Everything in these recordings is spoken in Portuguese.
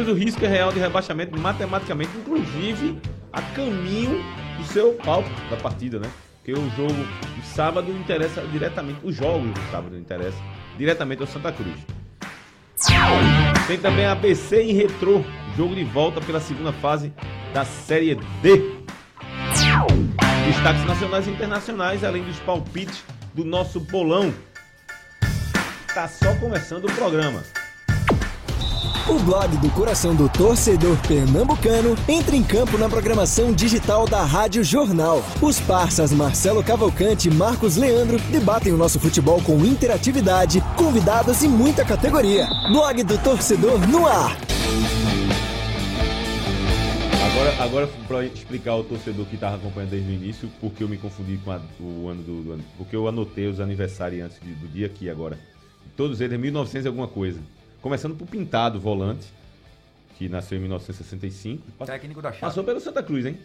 Cruz, o risco é real de rebaixamento matematicamente, inclusive a caminho do seu palco da partida, né? Porque o jogo de sábado interessa diretamente, os jogos do sábado interessam diretamente ao Santa Cruz. Tem também a ABC e Retrô, jogo de volta pela segunda fase da Série D. Destaques nacionais e internacionais, além dos palpites do nosso bolão. Tá só começando o programa. O blog do coração do torcedor pernambucano entra em campo na programação digital da Rádio Jornal. Os parceiros Marcelo Cavalcante e Marcos Leandro debatem o nosso futebol com interatividade, convidados e muita categoria. Blog do torcedor no ar. Agora, agora para explicar ao torcedor que estava acompanhando desde o início, porque eu me confundi com a, o ano do, do, ano. Porque eu anotei os aniversários antes do dia aqui agora. Todos eles, 1900 e alguma coisa. Começando por Pintado, volante, que nasceu em 1965. Técnico da Chave. Passou pelo Santa Cruz, hein?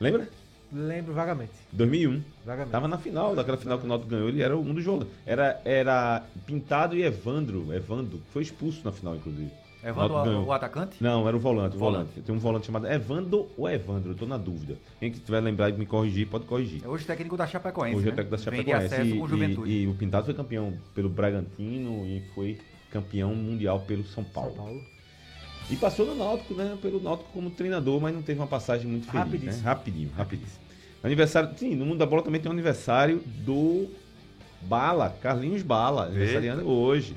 Lembra? Lembro vagamente. 2001. Vagamente. Tava na final, daquela final que o Náutico ganhou, ele era um dos jogadores. Era, era Pintado e Evandro. Evandro, foi expulso na final, inclusive. Evandro, o, o atacante? Não, era o volante, o volante. Volante. Tem um volante chamado Evandro ou Evandro, eu tô na dúvida. Quem que tiver lembrado de me corrigir, pode corrigir. É hoje técnico da Chapecoense. Hoje é né? técnico da Vem de Chapecoense. acesso E, com juventude. e- e o Pintado foi campeão pelo Bragantino e foi campeão mundial pelo São Paulo. São Paulo. E passou no Náutico, né? Pelo Náutico como treinador, mas não teve uma passagem muito feliz. Rapidíssimo. Né? Rapidinho, rapidíssimo. Aniversário, sim, no mundo da bola também tem um aniversário do Bala, Carlinhos Bala, aniversariando hoje.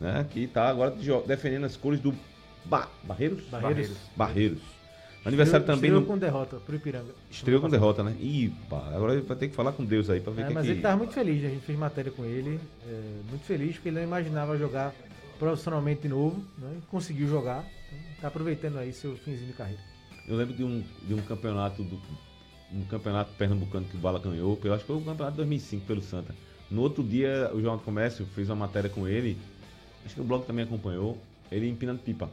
Né? Que tá agora defendendo as cores do ba Barreiros? Barreiros. Barreiros. Aniversário também Estreou no. com derrota pro Ipiranga. Estreou com derrota, né? Ih, pá, agora vai ter que falar com Deus aí pra ver É, quem mas que... ele tava muito feliz, né? a gente fez matéria com ele. é, muito feliz, porque ele não imaginava jogar profissionalmente de novo. Né? e Conseguiu jogar. Então, tá aproveitando aí seu finzinho de carreira. Eu lembro de um, de um campeonato do um campeonato pernambucano que o Bala ganhou, eu acho que foi o campeonato de 2005 pelo Santa. No outro dia, o Jornal do Comércio fez uma matéria com ele, acho que o blog também acompanhou, ele empinando pipa.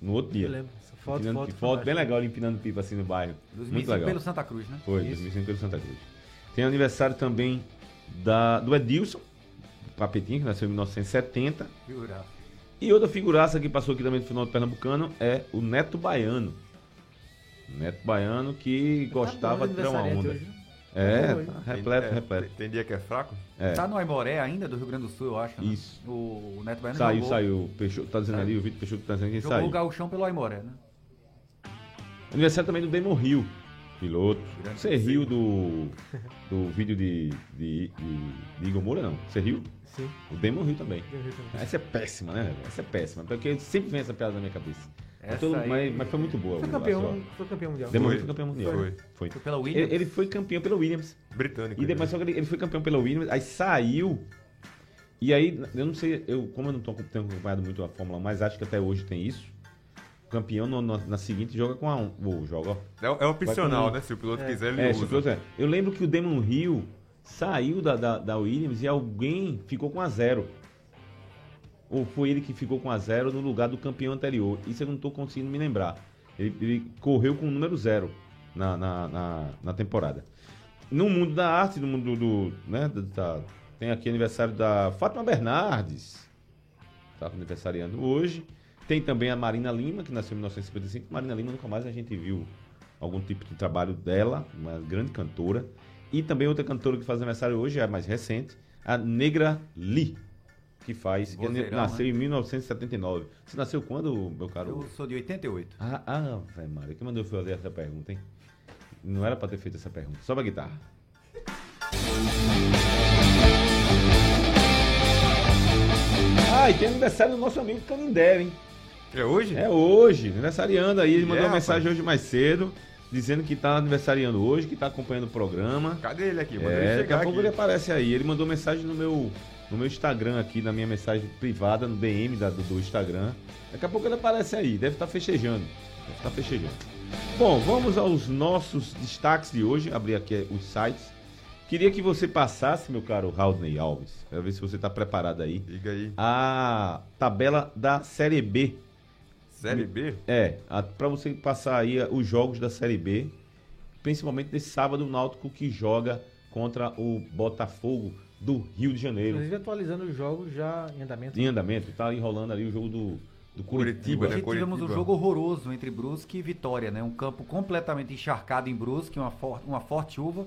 No outro dia. Eu lembro. Foto, empinando foto, foto bem legal ele empinando pipa assim no bairro. 2005 Muito legal. pelo Santa Cruz, né? Foi, Isso. 2005 pelo Santa Cruz. Tem aniversário também da, do Edilson, Papetinho, que nasceu em 1970. Figura. E outra figuraça que passou aqui também no final do Pernambucano é o Neto Baiano. Neto Baiano que gostava Tá bom, de tirar uma onda. hoje, né? É, Foi. tá repleto, é, repleto. Tem, tem dia que é fraco? É. Tá no Aimoré ainda, do Rio Grande do Sul, eu acho. né? Isso. O Neto Baiano Saiu, jogou, saiu. O Peixoto tá dizendo ali, o Vitor Peixoto tá dizendo que jogou o saiu. gauchão pelo Aimoré, né? Aniversário também do Demon Rio, piloto. Grande Você riu do, do vídeo de, de, de, de Igor Moura, não? Você riu? Sim. O Demon Rio também. também. Essa é péssima, né? Essa é péssima. Porque sempre vem essa piada na minha cabeça. Mas, todo- aí- mas, mas foi muito boa. Foi campeão, foi campeão mundial. Demon Foi. Foi campeão mundial. Foi. Foi. Foi pela Williams. Ele, ele foi campeão pela Williams. Britânico. E depois, que ele, ele foi campeão pela Williams, aí saiu. E aí, eu não sei, eu, como eu não tô, tenho acompanhado muito a Fórmula 1, mas acho que até hoje tem isso. Campeão no- no- na seguinte joga com a 1. Um, joga. É, é opcional, né? Se o piloto É. quiser, ele É, usa. piloto. Eu lembro que o Demon Hill saiu da, da, da Williams e alguém ficou com a zero. Ou foi ele que ficou com a zero no lugar do campeão anterior. Isso eu não estou conseguindo me lembrar. Ele, ele correu com o número zero na, na, na, na temporada. No mundo da arte, no mundo do. Né, da- da- tem aqui aniversário da Fátima Bernardes. Está aniversariando hoje. Tem também a Marina Lima, que nasceu em 1955. Marina Lima nunca mais a gente viu algum tipo de trabalho dela, uma grande cantora. E também outra cantora que faz aniversário hoje, é a mais recente, a Negra Lee, que faz, que Vozeirão, nasceu né? em 1979. Você nasceu quando, meu caro? Eu sou de 88. Ah, ah, velho, Mário, quem mandou eu fazer essa pergunta, hein? Não era pra ter feito essa pergunta. Sobe a guitarra. Ah, e tem aniversário do nosso amigo Canindé, hein? É hoje? É hoje, aniversariando aí. Ele mandou é, uma mensagem rapaz? hoje mais cedo, dizendo que tá aniversariando hoje, que tá acompanhando o programa. Cadê ele aqui? Manda É, ele daqui a pouco ele aparece aí. Ele mandou mensagem no meu, no meu Instagram aqui, na minha mensagem privada, no DM da- do, do Instagram. Daqui a pouco ele aparece aí, deve estar fechejando. Deve estar fechejando. Bom, vamos aos nossos destaques de hoje. Abrir aqui os sites. Queria que você passasse, meu caro Raudney Alves, para ver se você está preparado aí, Diga aí. a tabela da Série B. Série B? É, para você passar aí os jogos da Série B, principalmente desse sábado, o Náutico que joga contra o Botafogo do Rio de Janeiro. Inclusive atualizando os jogos já em andamento. Em andamento, tá enrolando ali o jogo do Do Curitiba, Curitiba. né? Hoje tivemos um Curitiba. jogo horroroso entre Brusque e Vitória, né? Um campo completamente encharcado em Brusque, uma, for- uma forte chuva.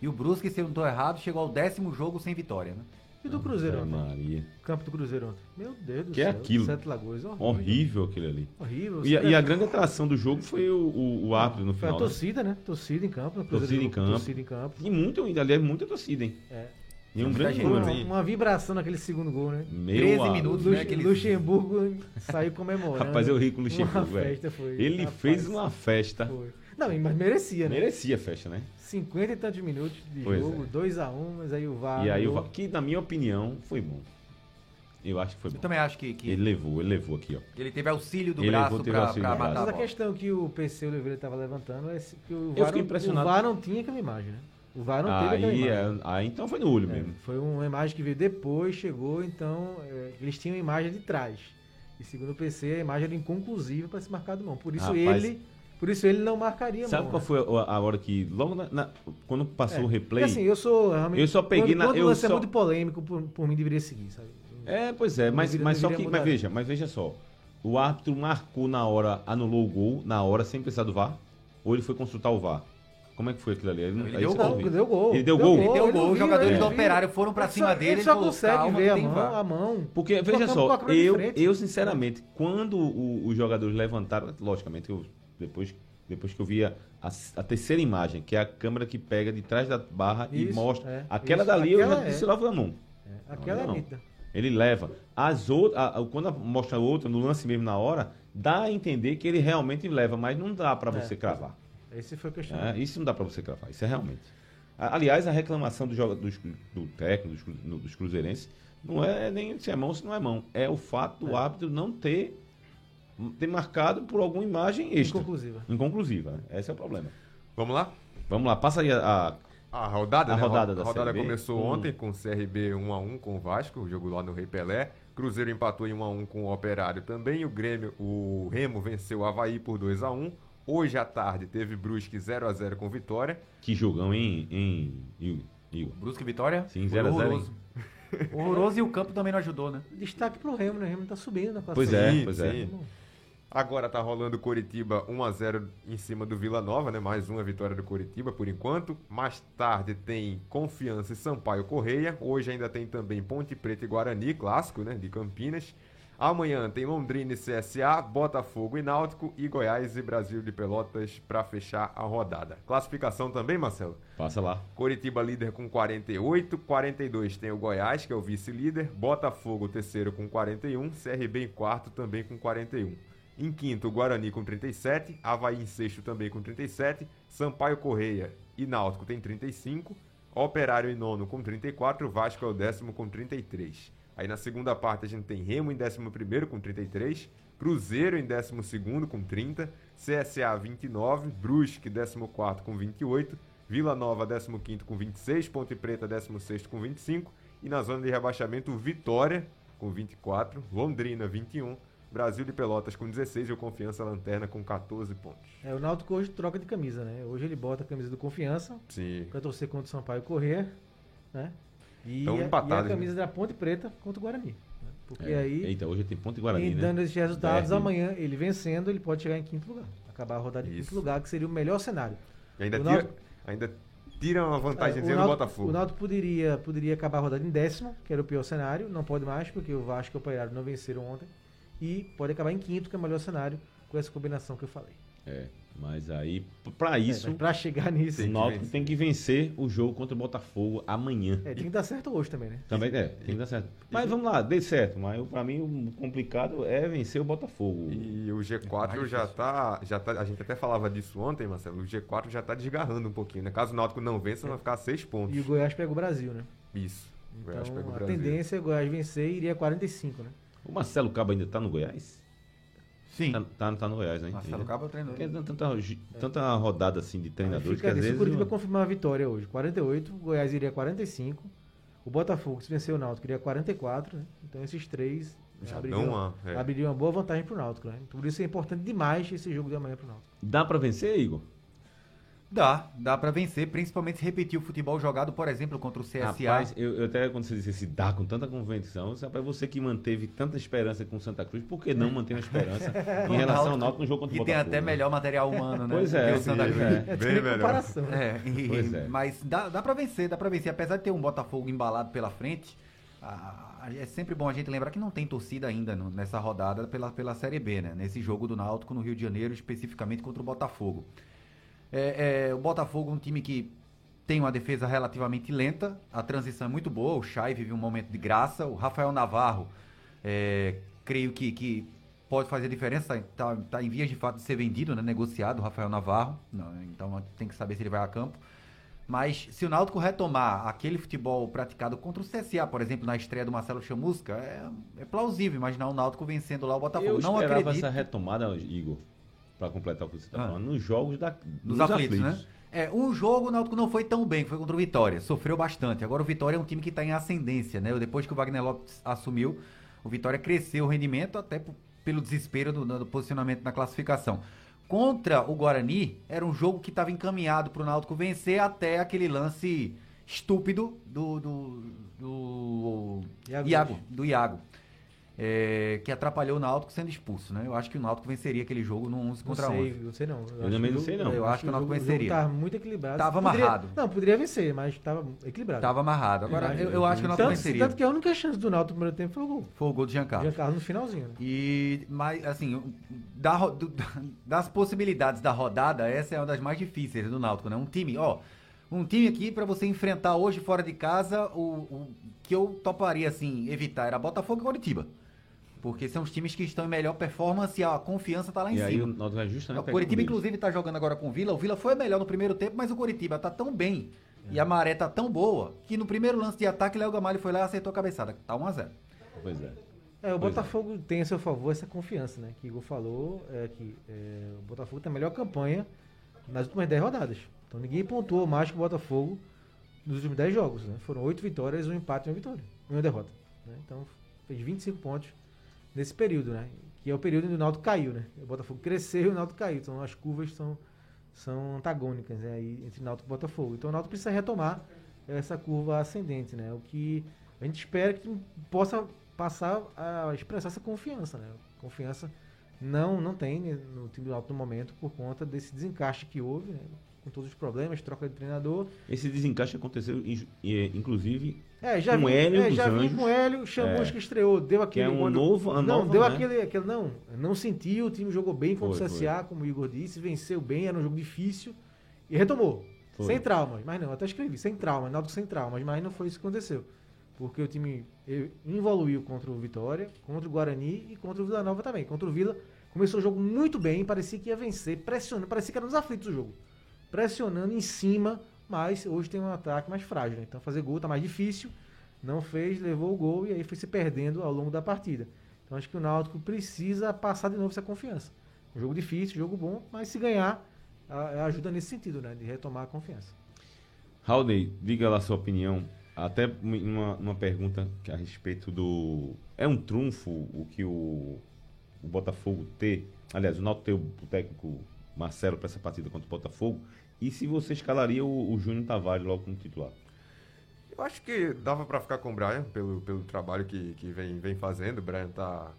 E o Brusque, se eu não estou errado, chegou ao décimo jogo sem vitória, né? E do Cruzeiro ontem? Maria. Campo do Cruzeiro ontem. Meu Deus do Que é céu. aquilo? Sete Lagoas. Horrível. Horrível aquele ali. Horrível. E, e a grande atração do jogo foi o, o, o árbitro no Foi a final. né? torcida, né? Torcida em campo. Torcida em campo. Torcida em campo. E muito, aliás, muita torcida, hein? É. E um grande número. Uma, Sim. uma vibração naquele segundo gol, né? Meu 13 amigo. minutos, Lux- né? Aquele- Luxemburgo saiu comemorando. Rapaz, eu ri com o Luxemburgo, Uma velho. festa foi. Ele Rapaz, fez uma festa. Foi. Não, mas merecia, né? Merecia a festa, né? 50 e tantos minutos de Pois jogo, é. 2x1, mas aí o VAR. e aí, o anulou. Va- que na minha opinião, foi bom. Eu acho que foi bom. Eu também acho que, que Ele levou, ele levou aqui, ó. ele teve auxílio do Ele braço levou, pra, auxílio pra do matar braço. Mas a questão que o PC Oliveira estava levantando é que o Eu VAR, não, impressionado. o VAR não tinha aquela imagem, né? O VAR não teve aquela Aí, imagem. é, aí então foi no olho É, mesmo. foi uma imagem que veio depois, chegou, então é, eles tinham a imagem de trás. E segundo o PC, a imagem era inconclusiva para se marcar de mão. Por isso Rapaz, ele, por isso ele não marcaria Sabe mão. qual né? foi a a hora que, logo na- na- quando passou É, o replay... assim, eu sou. Eu só peguei quando, na- Quando eu o lance é só- muito polêmico, por, por mim deveria seguir, sabe? É, pois é, mas, deveria- mas só que, mas mudar. veja, mas veja só. O árbitro marcou na hora, anulou o gol, na hora, sem precisar do VAR? Ou ele foi consultar o VAR? Como é que foi aquilo ali? Ele, Ele deu gol, vi. Ele deu gol. Ele deu gol? Ele deu gol, os jogadores do. Operário foram pra Ele cima só- dele, Ele só falou, consegue "Calma, ver a mão, VAR." a mão. Porque, veja só, eu, eu sinceramente, quando o- os jogadores levantaram, logicamente, eu, depois, depois que eu vi a, a, a terceira imagem, que é a câmera que pega de trás da barra e Isso, mostra. é, aquela isso, dali eu aquela já é. disse logo a mão. É, aquela Não, é não. nítida. Ele leva. As outras, a- a- quando mostra outra, no lance mesmo na hora, dá a entender que ele realmente leva, mas não dá pra você É. cravar. Esse foi o É, questionamento. isso não dá pra você cravar, isso é realmente. A- Aliás, a reclamação do, joga, dos, do técnico, dos, dos cruzeirenses, não é nem se é mão ou se não é mão. É o fato do árbitro não ter, ter marcado por alguma imagem extra. Inconclusiva. Inconclusiva. né? Esse é o problema. Vamos lá? Vamos lá, passa aí a. a- A rodada, A né? rodada a da rodada começou Hum. ontem com o CRB 1x1 com o Vasco, o jogo lá no Rei Pelé. Cruzeiro empatou em 1x1 com o Operário também. O Grêmio, o Remo venceu o Havaí por 2x1. Hoje à tarde teve Brusque 0x0 com Vitória. que jogão em. em Igor? Igor. Brusque e Vitória? Sim, foi 0 a 0, horroroso. horroroso e o campo também não ajudou, né? Destaque pro Remo, né? O Remo tá subindo na Pois classificação. é, Sim, pois sim. é. Agora tá rolando Coritiba 1x0 em cima do Vila Nova, né? Mais uma vitória do Coritiba por enquanto. Mais tarde tem Confiança e Sampaio Correia. Hoje ainda tem também Ponte Preta e Guarani, clássico, né? De Campinas. Amanhã tem Londrina e CSA, Botafogo e Náutico e Goiás e Brasil de Pelotas para fechar a rodada. Classificação também, Marcelo? Passa lá. Coritiba líder com 48, 42 tem o Goiás, que é o vice-líder, Botafogo terceiro com 41, CRB em quarto também com 41. Em quinto, Guarani com 37, Havaí em sexto também com 37, Sampaio Correia e Náutico tem 35, Operário em nono com 34, Vasco é o décimo com 33. Aí na segunda parte a gente tem Remo em décimo primeiro com 33, Cruzeiro em décimo segundo com 30, CSA 29, Brusque décimo quarto com 28, Vila Nova 15 com 26, Ponte Preta 16 com 25 e na zona de rebaixamento Vitória com 24, Londrina 21, Brasil de Pelotas com 16 e o Confiança Lanterna com 14 pontos. É, o Náutico hoje troca de camisa, né? Hoje ele bota a camisa do Confiança Sim. pra torcer contra o Sampaio Correr, né? E, a, e a empatados, camisa da Ponte Preta contra o Guarani. né? Porque É. aí, Eita, hoje tem ponto e Guarani, em né? dando esses resultados, É, amanhã ele vencendo, ele pode chegar em quinto lugar. Acabar a rodada em quinto lugar, que seria o melhor cenário. E ainda O tira, Náutico- ainda tira uma É, vantagemzinha o do Náutico- Botafogo. O Náutico poderia, poderia acabar a rodada em décimo, que era o pior cenário. Não pode mais, porque o Vasco e o Operário não venceram ontem. E pode acabar em quinto, que é o melhor cenário, com essa combinação que eu falei. É, mas aí, p- pra isso, É, mas pra chegar nisso, o Náutico tem que vencer o jogo contra o Botafogo amanhã. é, tem que dar certo hoje também, né? Também é, tem que dar certo. Mas vamos lá, dê certo. Mas pra mim o complicado é vencer o Botafogo. E o G4 mais já tá, já tá. A gente até falava disso ontem, Marcelo. O G4 já tá desgarrando um pouquinho, né? Caso o Náutico não vença, vai ficar a 6 pontos. E o Goiás pega o Brasil, né? Isso. O Goiás pega o Então a Brasil. tendência é o Goiás vencer e iria a 45, né? O Marcelo Cabo ainda tá no Goiás? Sim. Tá, tá, tá no Goiás, né? Marcelo. Cabo é o treinador. Porque é tanta, tanta rodada assim de treinadores que às vezes. o Curitiba eu- confirmou a vitória hoje, 48, o Goiás iria 45, o Botafogo, se vencer o Náutico, iria 44, né? Então esses três Já abririam, uma. é. abririam uma boa vantagem pro Náutico, né? Por isso é importante demais esse jogo de amanhã pro Náutico. Dá pra vencer, Igor? Dá, dá pra vencer, principalmente se repetir o futebol jogado, por exemplo, contra o CSA. Rapaz, eu, eu até quando você disse esse dá com tanta convenção, rapaz, você que manteve tanta esperança com Santa Cruz, por que não manter uma esperança em relação ao Náutico no jogo contra o que tem Botafogo? até né? melhor material humano, né? Pois do é, que o Santa Cruz. é. É, Bem tem melhor. comparação. né? É, e- Pois é. mas dá, dá pra vencer, dá pra vencer. Apesar de ter um Botafogo embalado pela frente, a- a- é sempre bom a gente lembrar que não tem torcida ainda no- nessa rodada pela, pela Série B, né? Nesse jogo do Náutico no Rio de Janeiro, especificamente contra o Botafogo. É, é, o Botafogo é um time que tem uma defesa relativamente lenta, a transição é muito boa, o Chay vive um momento de graça, o Rafael Navarro, é, creio que, que pode fazer diferença, está tá em vias de fato de ser vendido, né, negociado o Rafael Navarro, Não, então tem que saber se ele vai a campo. Mas se o Náutico retomar aquele futebol praticado contra o CSA, por exemplo, na estreia do Marcelo Chamusca, é, é plausível imaginar o Náutico vencendo lá o Botafogo. Eu Não esperava acredito. essa retomada, Igor, para completar o que você está Ah. falando, nos jogos da, Dos aflitos, né? É, um jogo o Náutico não foi tão bem, foi contra o Vitória. Sofreu bastante. Agora o Vitória é um time que está em ascendência, né? Depois que o Wagner Lopes assumiu, o Vitória cresceu o rendimento até pelo desespero do, do posicionamento na classificação. Contra o Guarani, era um jogo que estava encaminhado para o Náutico vencer até aquele lance estúpido do, do, do Iago Iago, do Iago. É, que atrapalhou o Náutico sendo expulso, né? Eu acho que o Náutico venceria aquele jogo no 11 Não contra sei, 11. não sei não. Eu acho também não sei não. Eu acho que o Náutico jogo- venceria. Tava muito equilibrado. Tava Poderia- amarrado. Não, poderia vencer, mas tava equilibrado. Tava amarrado. Agora, eu, eu acho que o Náutico tanto, venceria. tanto que a única chance do Náutico no primeiro tempo foi o gol. Foi o gol do Giancarlo. Giancarlo no finalzinho. Né? E, mas, assim, da do- das possibilidades da rodada, essa é uma das mais difíceis do Náutico, né? Um time, ó, um time aqui pra você enfrentar hoje fora de casa, o, o que eu toparia, assim, evitar era Botafogo e Coritiba. Porque são os times que estão em melhor performance e a confiança tá lá em E aí o cima. Náutico vai justamente O Coritiba, inclusive, tá jogando agora com o Vila. O Vila foi melhor no primeiro tempo, mas o Coritiba tá tão bem e a maré tá tão boa que no primeiro lance de ataque, Léo Gamalho foi lá e acertou a cabeçada. Tá 1x0. Pois é. É, o Pois Botafogo tem a seu favor essa confiança, né? Que o Igor falou, é que é, o Botafogo tem a melhor campanha nas últimas 10 rodadas. Então ninguém pontuou mais que o Botafogo nos últimos 10 jogos, né? Foram 8 vitórias, um empate e uma vitória. E uma derrota. né? Então fez 25 pontos nesse período, né? Que é o período que o Náutico caiu, né? O Botafogo cresceu e o Náutico caiu. Então as curvas são, são antagônicas né? aí, entre Náutico e Botafogo. Então o Náutico precisa retomar essa curva ascendente, né? O que a gente espera que possa passar a expressar essa confiança, né? Confiança não não tem no time do Náutico no momento por conta desse desencaixe que houve, né? com todos os problemas, troca de treinador. Esse desencaixe aconteceu, eh, inclusive, É, já Com vi, Hélio é, já vi Anjos. com o Hélio, Chamusca estreou, deu que aquele é um novo, uma não, deu né? aquele, aquele não, não sentiu, o time jogou bem contra o Foi, CSA, como o Igor disse, venceu bem, era um jogo difícil e retomou. Foi. Sem traumas, mas não, até escrevi, sem traumas, Náutico sem traumas, mas não foi isso que aconteceu. Porque o time eh, evoluiu contra o Vitória, contra o Guarani e contra o Vila Nova também. Contra o Vila, começou o jogo muito bem, parecia que ia vencer, pressionando, parecia que era nos aflitos o jogo. Pressionando em cima, mas hoje tem um ataque mais frágil, né? Então fazer gol tá mais difícil, não fez, levou o gol e aí foi se perdendo ao longo da partida. Então acho que o Náutico precisa passar de novo essa confiança. Um jogo difícil, jogo bom, mas se ganhar, ajuda nesse sentido, né? De retomar a confiança. Haldey, diga lá sua opinião. Até uma, uma pergunta a respeito do. É um trunfo o que o, o Botafogo ter. Aliás, o Náutico ter o técnico Marcelo para essa partida contra o Botafogo. E se você escalaria o, o Júnior Tavares logo como titular? Eu acho que dava pra ficar com o Brian pelo, pelo trabalho que, que vem, vem fazendo. O Brian tá,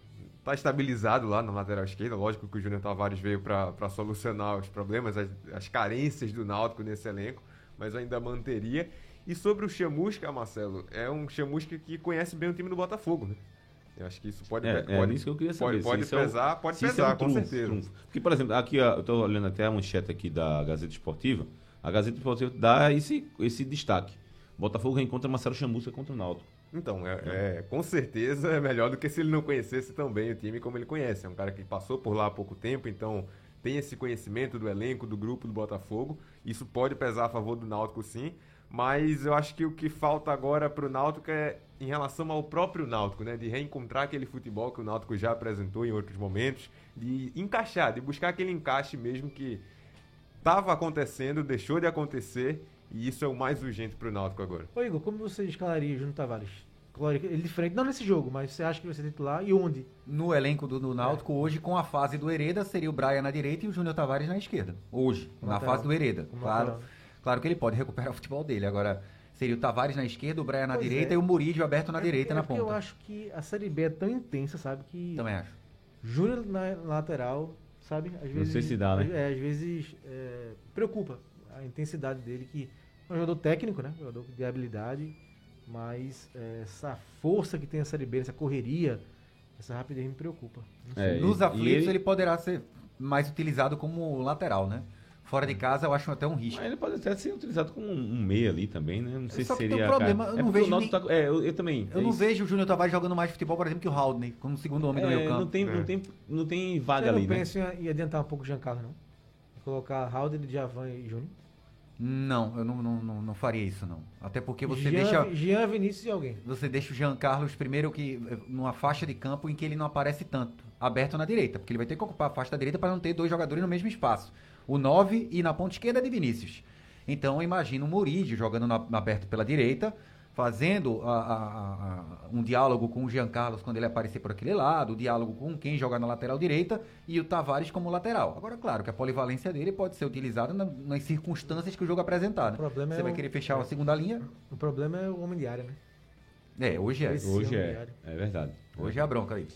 tá estabilizado lá na lateral esquerda. Lógico que o Júnior Tavares veio pra solucionar os problemas, as, as carências do Náutico nesse elenco, mas ainda manteria. E sobre o Chamusca, Marcelo, é um Chamusca que conhece bem o time do Botafogo, né? Eu acho que isso pode, É, pode, é isso que eu queria saber. pode, pode se isso é pesar, pode se isso pesar, é um com trunfo, certeza. trunfo. Porque, por exemplo, aqui ó, eu estou olhando até a manchete aqui da Gazeta Esportiva. A Gazeta Esportiva dá esse, esse destaque. Botafogo reencontra Marcelo Chamusca contra o Náutico. Então, é, é, com certeza é melhor do que se ele não conhecesse tão bem o time como ele conhece. É um cara que passou por lá há pouco tempo, então tem esse conhecimento do elenco, do grupo do Botafogo. Isso pode pesar a favor do Náutico, sim. Mas eu acho que o que falta agora pro Náutico é em relação ao próprio Náutico, né? De reencontrar aquele futebol que o Náutico já apresentou em outros momentos, de encaixar, de buscar aquele encaixe mesmo que estava acontecendo, deixou de acontecer, e isso é o mais urgente pro Náutico agora. Ô Igor, como você escalaria o Júnior Tavares? ele de frente, não nesse jogo, mas você acha que vai ser titular e onde? No elenco do, do Náutico, hoje, com a fase do Hereda, seria o Brian na direita e o Júnior Tavares na esquerda. Hoje, Como na lateral. fase do Hereda. Como Claro, lateral. Claro que ele pode recuperar o futebol dele. Agora, seria o Tavares na esquerda, o Brian na Pois direita é. e o Murídio aberto na É direita na é porque ponta. Eu acho que a Série B é tão intensa, sabe? Que Também acho. Júnior na, na lateral, sabe? Às vezes, sei se dá, né? É, às vezes é, preocupa a intensidade dele, que é um jogador técnico, né? Jogador de habilidade, mas é, essa força que tem a Série B, essa correria, essa rapidez me preocupa. Não. É, Nos e- aflitos, e ele... ele- poderá ser mais utilizado como lateral, né? Fora de casa, eu acho até um risco. Mas ele pode até ser utilizado como um meia ali também, né? Não sei Só se que tem um seria. problema, cara. eu é não porque o vejo nem- tá- é, eu, eu também. Eu é não isso. vejo o Júnior Tavares jogando mais futebol, por exemplo, que o Haldney, como segundo homem do É, meio campo. não tem, É. não tem, não tem vaga Você não ali, né? pensa em, em adiantar um pouco o Giancarlo, não? Colocar Halden, Djavan e Júnior? Não, eu não, não, não, não faria isso, não. Até porque você Jean, deixa. Jean, Vinícius e alguém. Você deixa o Jean Carlos primeiro que eh, numa faixa de campo em que ele não aparece tanto, aberto na direita, porque ele vai ter que ocupar a faixa da direita para não ter dois jogadores no mesmo espaço. O 9 e na ponta esquerda é de Vinícius. Então eu imagino o Murídio jogando na, aberto pela direita, fazendo a- a- a- um diálogo com o Jean Carlos quando ele aparecer por aquele lado, o diálogo com quem joga na lateral direita e o Tavares como lateral. Agora, claro que a polivalência dele pode ser utilizada na- nas circunstâncias que o jogo apresentar. né? O problema Você é vai o- querer fechar a segunda linha? O problema é o homem de área, né? É, hoje é. Esse Hoje é é. É verdade. Hoje é a bronca aí.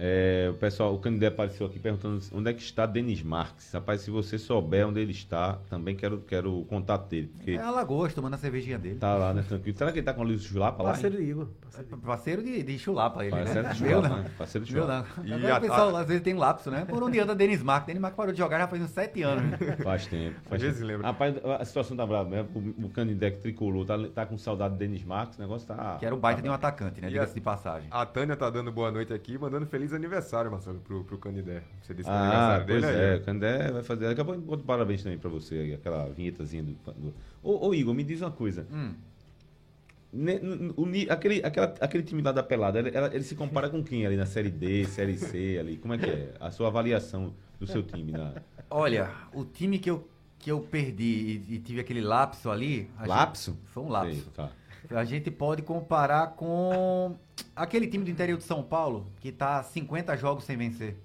É, o pessoal, o Canidé apareceu aqui perguntando onde é que está Denis Marques. Rapaz, se você souber onde ele está, também quero, quero o contato dele. Porque É Alagoas, tomando a cervejinha dele. tá lá, né, tranquilo. Será que ele tá com a Luiz Chulapa lá? Parceiro de Igor. Parceiro de Igor. Parceiro de, de chulapa ele, Parceiro né? de chulapa, né? Parceiro de chulapa. E Agora a- o pessoal às vezes tem lapso, né? Por onde anda Denis Marques? Denis Marques parou de jogar já faz uns sete anos. né? Faz tempo. Faz Às vezes tempo. lembra. Rapaz, a situação tá brava mesmo. O, o Canidé que tricolou tá, tá com saudade do Denis Marques. O negócio tá. Que era o baita tá de um atacante, né? Diga-se de passagem. A Tânia tá dando boa noite aqui, mandando feliz aniversário, Marcelo, pro, pro Canidé. Você disse que é Ah, aniversário pois dele é, aí. o Candé vai fazer. Daqui a pouco eu boto parabéns também pra você aquela vinhetazinha do. do... Ô, ô, Igor, me diz uma coisa. Hum. Ne- o aquele, aquela- aquele time lá da pelada, ele, ele se compara com quem ali na série D, série C ali? Como é que é? A sua avaliação do seu time na. Olha, o time que eu, que eu perdi e, e tive aquele lapso ali. Lapso? gente- foi um lapso. Sei, tá. A gente pode comparar com aquele time do interior de São Paulo que tá 50 jogos sem vencer.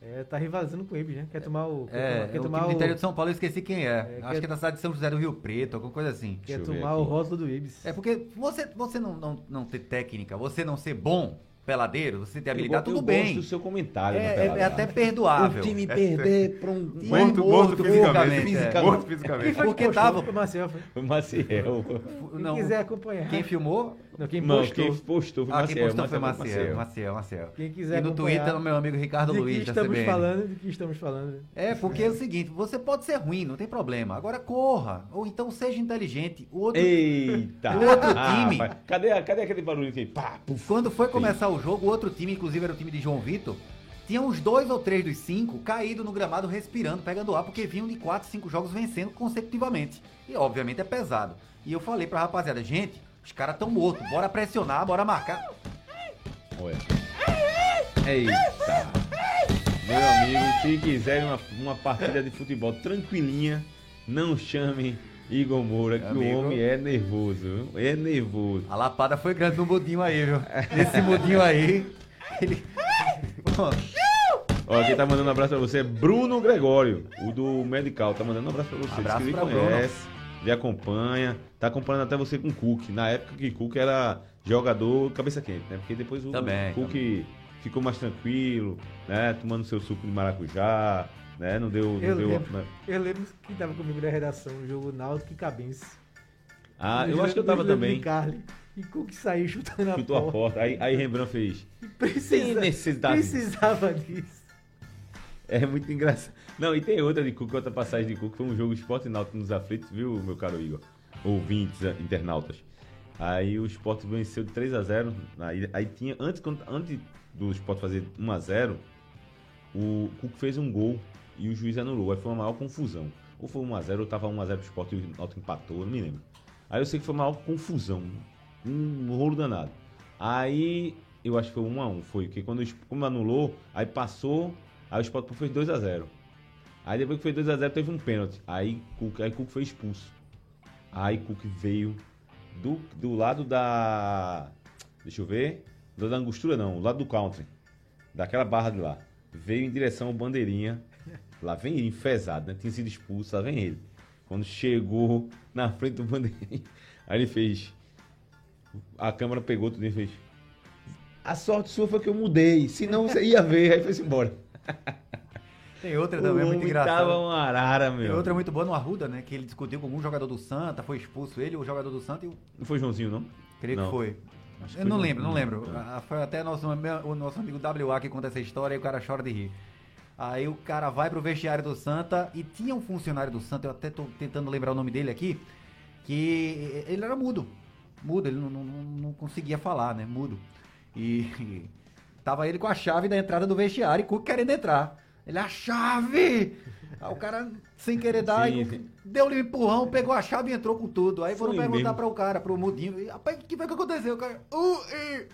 É, tá rivalizando com o Ibis, né? Quer tomar o. Quer É, é quer o tomar time do o, interior de São Paulo, eu esqueci quem é. É, Acho quer- que é da cidade de São José do Rio Preto, alguma coisa assim. quer tomar o rótulo do Ibis. É porque você, você não, não, não ter técnica, você não ser bom peladeiro, você ter habilidade, tudo eu bem. do seu comentário. É, é- é até perdoável. O time perder pra um. Time Morto, morto fisicamente. é. Morto fisicamente. Quem foi que postou? tava? Foi Marcel, foi. Maciel. Quem Não, quiser acompanhar. Quem filmou? Não, quem Não, postou. quem postou foi Ah, Maciel. quem postou foi Maciel, Maciel. Maciel, Maciel. Quem quiser E no Twitter, o meu amigo Ricardo de Luiz, que estamos falando, de que estamos falando. É, porque é o seguinte, você pode ser ruim, não tem problema. Agora corra, ou então seja inteligente. O outro, Eita! O outro Ah, time- cadê, cadê aquele barulho que pá, puf, Quando foi começar o jogo, o outro time, inclusive era o time de João Vitor, tinha uns dois ou três dos cinco caído no gramado respirando, pegando ar, porque vinham de quatro, cinco jogos vencendo consecutivamente. E obviamente é pesado. E eu falei pra rapaziada, gente, os caras tão mortos, bora pressionar, bora marcar. Olha. Eita! Meu amigo, se quiserem uma, uma partida de futebol tranquilinha, não chamem Igor Moura, que Amigo. o homem é nervoso, viu? É nervoso. A lapada foi grande no mudinho aí, viu? Nesse mudinho aí, ele... Ó, quem tá mandando um abraço pra você é Bruno Gregório, o do Medical. Tá mandando um abraço pra você. Abraço pra ele Bruno. conhece, ele acompanha. Tá acompanhando até você com o Cook. Na época que Cook era jogador cabeça quente, né? Porque depois o Também, Cook ficou mais tranquilo, né? Tomando seu suco de maracujá, né? Não deu. Não Eu deu lembro. né? Eu lembro que tava comigo na redação, no jogo Náutico e Cabense. Ah, No eu acho que eu tava também. Carly, e Cook saiu chutando a Chutou a porta. porta. Aí, aí Rembrandt fez. Precisa, Sem necessidade. Precisava disso. É muito engraçado. Não, e tem outra de Cook, outra passagem de Cook. Foi um jogo Esporte e Náutico nos aflitos, viu, meu caro Igor? Ouvintes, eh, internautas. Aí o Esporte venceu de 3 a 0 Aí, aí tinha, antes, antes do Esporte fazer 1 a 0 o Cook fez um gol e o juiz anulou. Aí foi uma maior confusão. Ou foi 1 a 0 ou tava 1 a 0 pro Esporte e o Náutico empatou, não me lembro. Aí eu sei que foi uma maior confusão. Um rolo danado. Aí eu acho que foi 1 a 1 foi, porque quando como anulou, aí passou, aí o Sport fez 2 a 0. Aí depois que foi 2 a 0 teve um pênalti. Aí Cook, aí Cook foi expulso. Aí Cook veio do, do lado da Deixa eu ver. Do da Angostura não, o lado do country. Daquela barra de lá. Veio em direção ao bandeirinha. Lá vem ele, enfesado, né? Tinha sido expulso, lá vem ele. Quando chegou na frente do bandeirinha, aí ele fez. A câmera pegou tudo e fez. A sorte sua foi que eu mudei, senão você ia ver, aí foi embora. Tem outra também, o muito homem engraçada. tava uma arara, Tem meu. outra muito boa no Arruda, né? Que ele discutiu com algum jogador do Santa, foi expulso ele, o jogador do Santa, e o Não foi Joãozinho, não? Creio Não. que foi. Acho que Eu foi não lembro, não no- lembro. é. Ah, Foi até nosso, o nosso amigo WA que conta essa história e o cara chora de rir. Aí o cara vai pro vestiário do Santa e tinha um funcionário do Santa, eu até tô tentando lembrar o nome dele aqui, que ele era mudo. Mudo, ele não, não- não- conseguia falar, né? Mudo. E tava ele com a chave da entrada do vestiário e Cook querendo entrar. Ele, a chave! Aí o cara, sem querer dar, Sim, aí, sim. deu-lhe um empurrão, pegou a chave e entrou com tudo. Aí foram Foi perguntar pra o cara, pro mudinho, e, rapaz, o que foi que aconteceu? O cara, uh,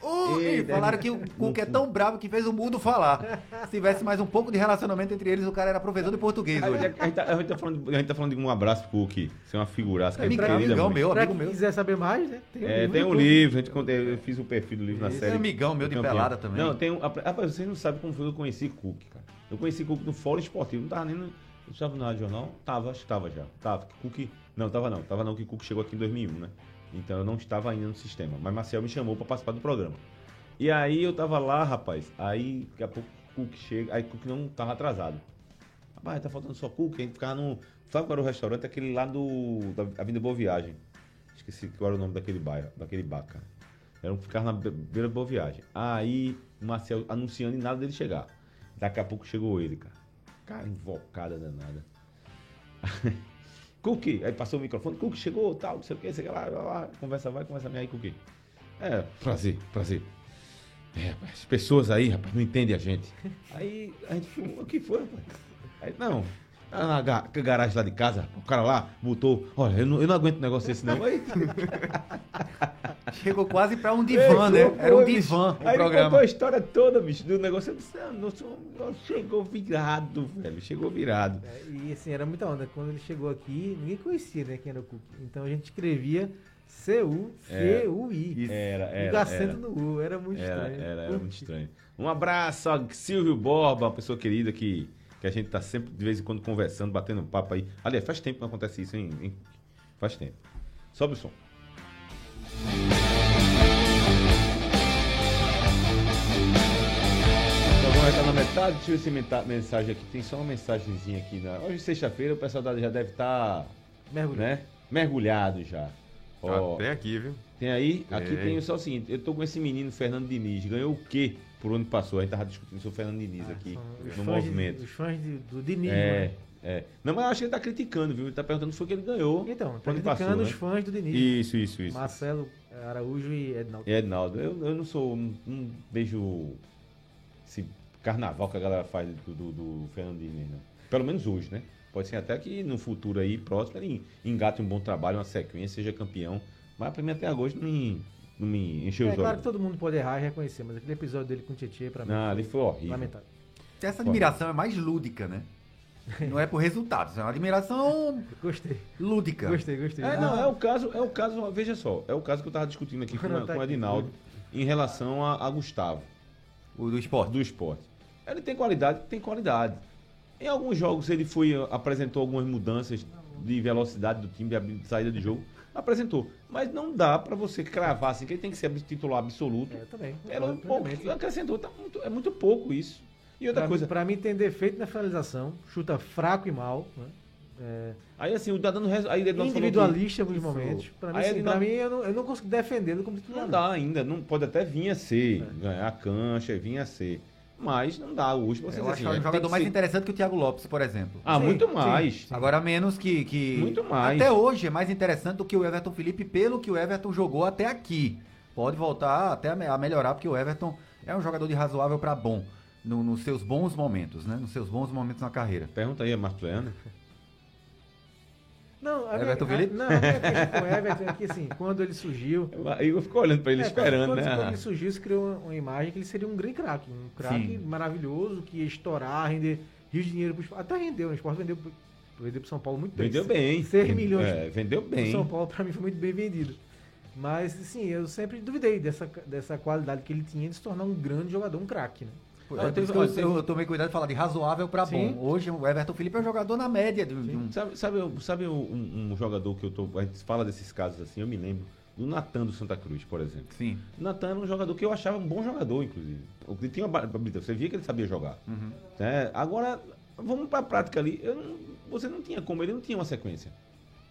uh, e. Eita, Falaram que o Cook é tão bravo que fez o mudo falar. Se tivesse mais um pouco de relacionamento entre eles, o cara era professor de português A hoje. gente, a gente tá, a gente tá falando, a gente tá falando de um abraço pro Cook. Você é uma figuraça, que é Amigão, querida amigão muito. meu, amigo meu. quiser saber mais, né? Tem É, livro tem um livro, a gente, eu fiz o perfil do livro na Esse série. é amigão meu de Campeão. pelada também. Não, tem um. Rapaz, vocês não sabem como foi que eu conheci Cook, cara. Eu conheci Cook no Fórum Esportivo, não tava nem no. Eu estava no Jornal? Tava, acho que tava já. Tava. Cook. Não, tava não. Tava não, que Cook chegou aqui em 2001, né? Então eu não estava ainda no sistema. Mas Marcel me chamou pra participar do programa. E aí eu tava lá, rapaz. Aí daqui a pouco Cook chega. Aí Cook não tava atrasado. Rapaz, tá faltando só Cook. A gente ficava no. Sabe qual era o restaurante? Aquele lá do. Da Avenida Boa Viagem. Esqueci qual era o nome daquele bairro, daquele bar, cara. Era um ficava na be- beira da Boa Viagem. Aí o Marcel anunciando e nada dele chegar. Daqui a pouco chegou ele, cara. Cara, invocada danada. Cookie, aí passou o microfone, Cookie chegou, tal, não sei o que, sei lá, lá, lá, conversa vai, conversa vem aí, Cookie. É, prazer, prazer. É, rapaz, as pessoas aí, rapaz, não entendem a gente. Aí a gente falou, o que foi, rapaz? Aí, não, na ga- garagem lá de casa, o cara lá botou, olha, eu não, eu não aguento um negócio desse não. Aí, Chegou quase pra um divã, né? Era um Foi, bicho. divã o Aí ele contou programa. a história toda, bicho, do negócio. Eu disse, ah, nossa, chegou virado, velho, chegou virado. É, E assim, era muita onda. Quando ele chegou aqui, ninguém conhecia né, quem era o Cook. Então a gente escrevia C-U-C-U-I. Era, E o era, acento era. no U, era muito Era, estranho. era, era muito estranho. Um abraço a Silvio Borba, uma pessoa querida que, que a gente tá sempre de vez em quando conversando, batendo papo aí. Aliás, faz tempo que não acontece isso, hein? hein? Faz tempo. Sobe o som. Então vamos estar na metade, deixa eu ver se meta- mensagem aqui. Tem só uma mensagenzinha aqui. Na... Hoje, sexta-feira, o pessoal da- já deve estar Mergulhou. né? mergulhado já. Ó, Ah, tem aqui, viu? tem aí, aqui Tem. tem só o seguinte, eu tô com esse menino Fernando Diniz, ganhou o quê por onde passou? A gente tava discutindo sobre o Fernando Diniz Ah, aqui, no fãs de- movimento. os fãs de- do Diniz, É, né? é. Não, mas eu acho que ele tá criticando, viu? Ele tá perguntando se foi que ele ganhou. Então, tá onde criticando passou, os né? fãs do Diniz. Isso, isso, isso. Marcelo Araújo e Ednaldo. E Ednaldo, eu, eu não sou, não, não vejo esse carnaval que a galera faz do, do, do Fernando Diniz, não. Pelo menos hoje, né? Pode ser até que no futuro aí, próximo, ele engate um bom trabalho, uma sequência, seja campeão. Mas pra mim até agora não não me encheu É os claro olhos. que todo mundo pode errar e reconhecer, mas aquele episódio dele com o Tietchan, pra mim, Não, ali foi horrível. lamentável. Essa admiração é mais lúdica, né? Não é por resultados, é uma admiração Gostei, lúdica. gostei, gostei. É, não, é o caso, é o caso, veja só, é o caso que eu tava discutindo aqui com, Não, tá com o aqui. Edinaldo em relação a, a Gustavo, O do esporte. do esporte. Ele tem qualidade, tem qualidade. Em alguns jogos ele foi, apresentou algumas mudanças de velocidade do time, de saída de jogo, apresentou. Mas não dá pra você cravar assim, que ele tem que ser titular absoluto. É, também. Um concordo pouco, acrescentou, tá muito- é muito pouco isso. E outra Pra, coisa, pra mim tem defeito na finalização, chuta fraco e mal, né? É, aí assim, o dando res- aí individualista em alguns momentos. Pra mim, pra não- mim eu, não, eu não consigo defendê-lo como titular. Não dá ainda, não pode até vir a ser, ganhar a cancha, vir a ser. Mas não dá hoje pra você Eu dizer acho assim, um é, jogador tem mais ser- interessante que o Thiago Lopes, por exemplo. Ah, Sim, muito mais. sim. Agora menos que, que. Muito mais. Até hoje é mais interessante do que o Everton Felipe, pelo que o Everton jogou até aqui. Pode voltar até a me- a melhorar, porque o Everton é um jogador de razoável para bom. no- nos seus bons momentos, né? Nos seus bons momentos na carreira. Pergunta aí a Marcos Leandro. Não, a minha- Everton a- Felipe? Não, a minha questão com o Everton é que assim, quando ele surgiu. Aí eu fico olhando pra ele É, esperando, quando, né? Quando ele surgiu, se criou uma, uma imagem que ele seria um grande craque. Um craque maravilhoso, que ia estourar, render rios de dinheiro pro. Até rendeu, né? o esporte vendeu, pro São Paulo muito bem. Vendeu bem. 6 milhões É, vendeu bem. São Paulo, pra mim, foi muito bem vendido. Mas, sim, eu sempre duvidei dessa, dessa qualidade que ele tinha de se tornar um grande jogador, um craque, né? É, isso que eu, teve- eu tomei cuidado de falar de razoável pra Sim. bom. Hoje o Everton Felipe é um jogador na média de, de um. Sabe, sabe, sabe um, um jogador que eu tô. A gente fala desses casos assim, eu me lembro do Natan do Santa Cruz, por exemplo. Sim. O Natan era um jogador que eu achava um bom jogador, inclusive. Ele tinha uma habilidade, você via que ele sabia jogar. Uhum. né? Agora, vamos pra prática ali. Eu não- você não tinha como, ele não tinha uma sequência.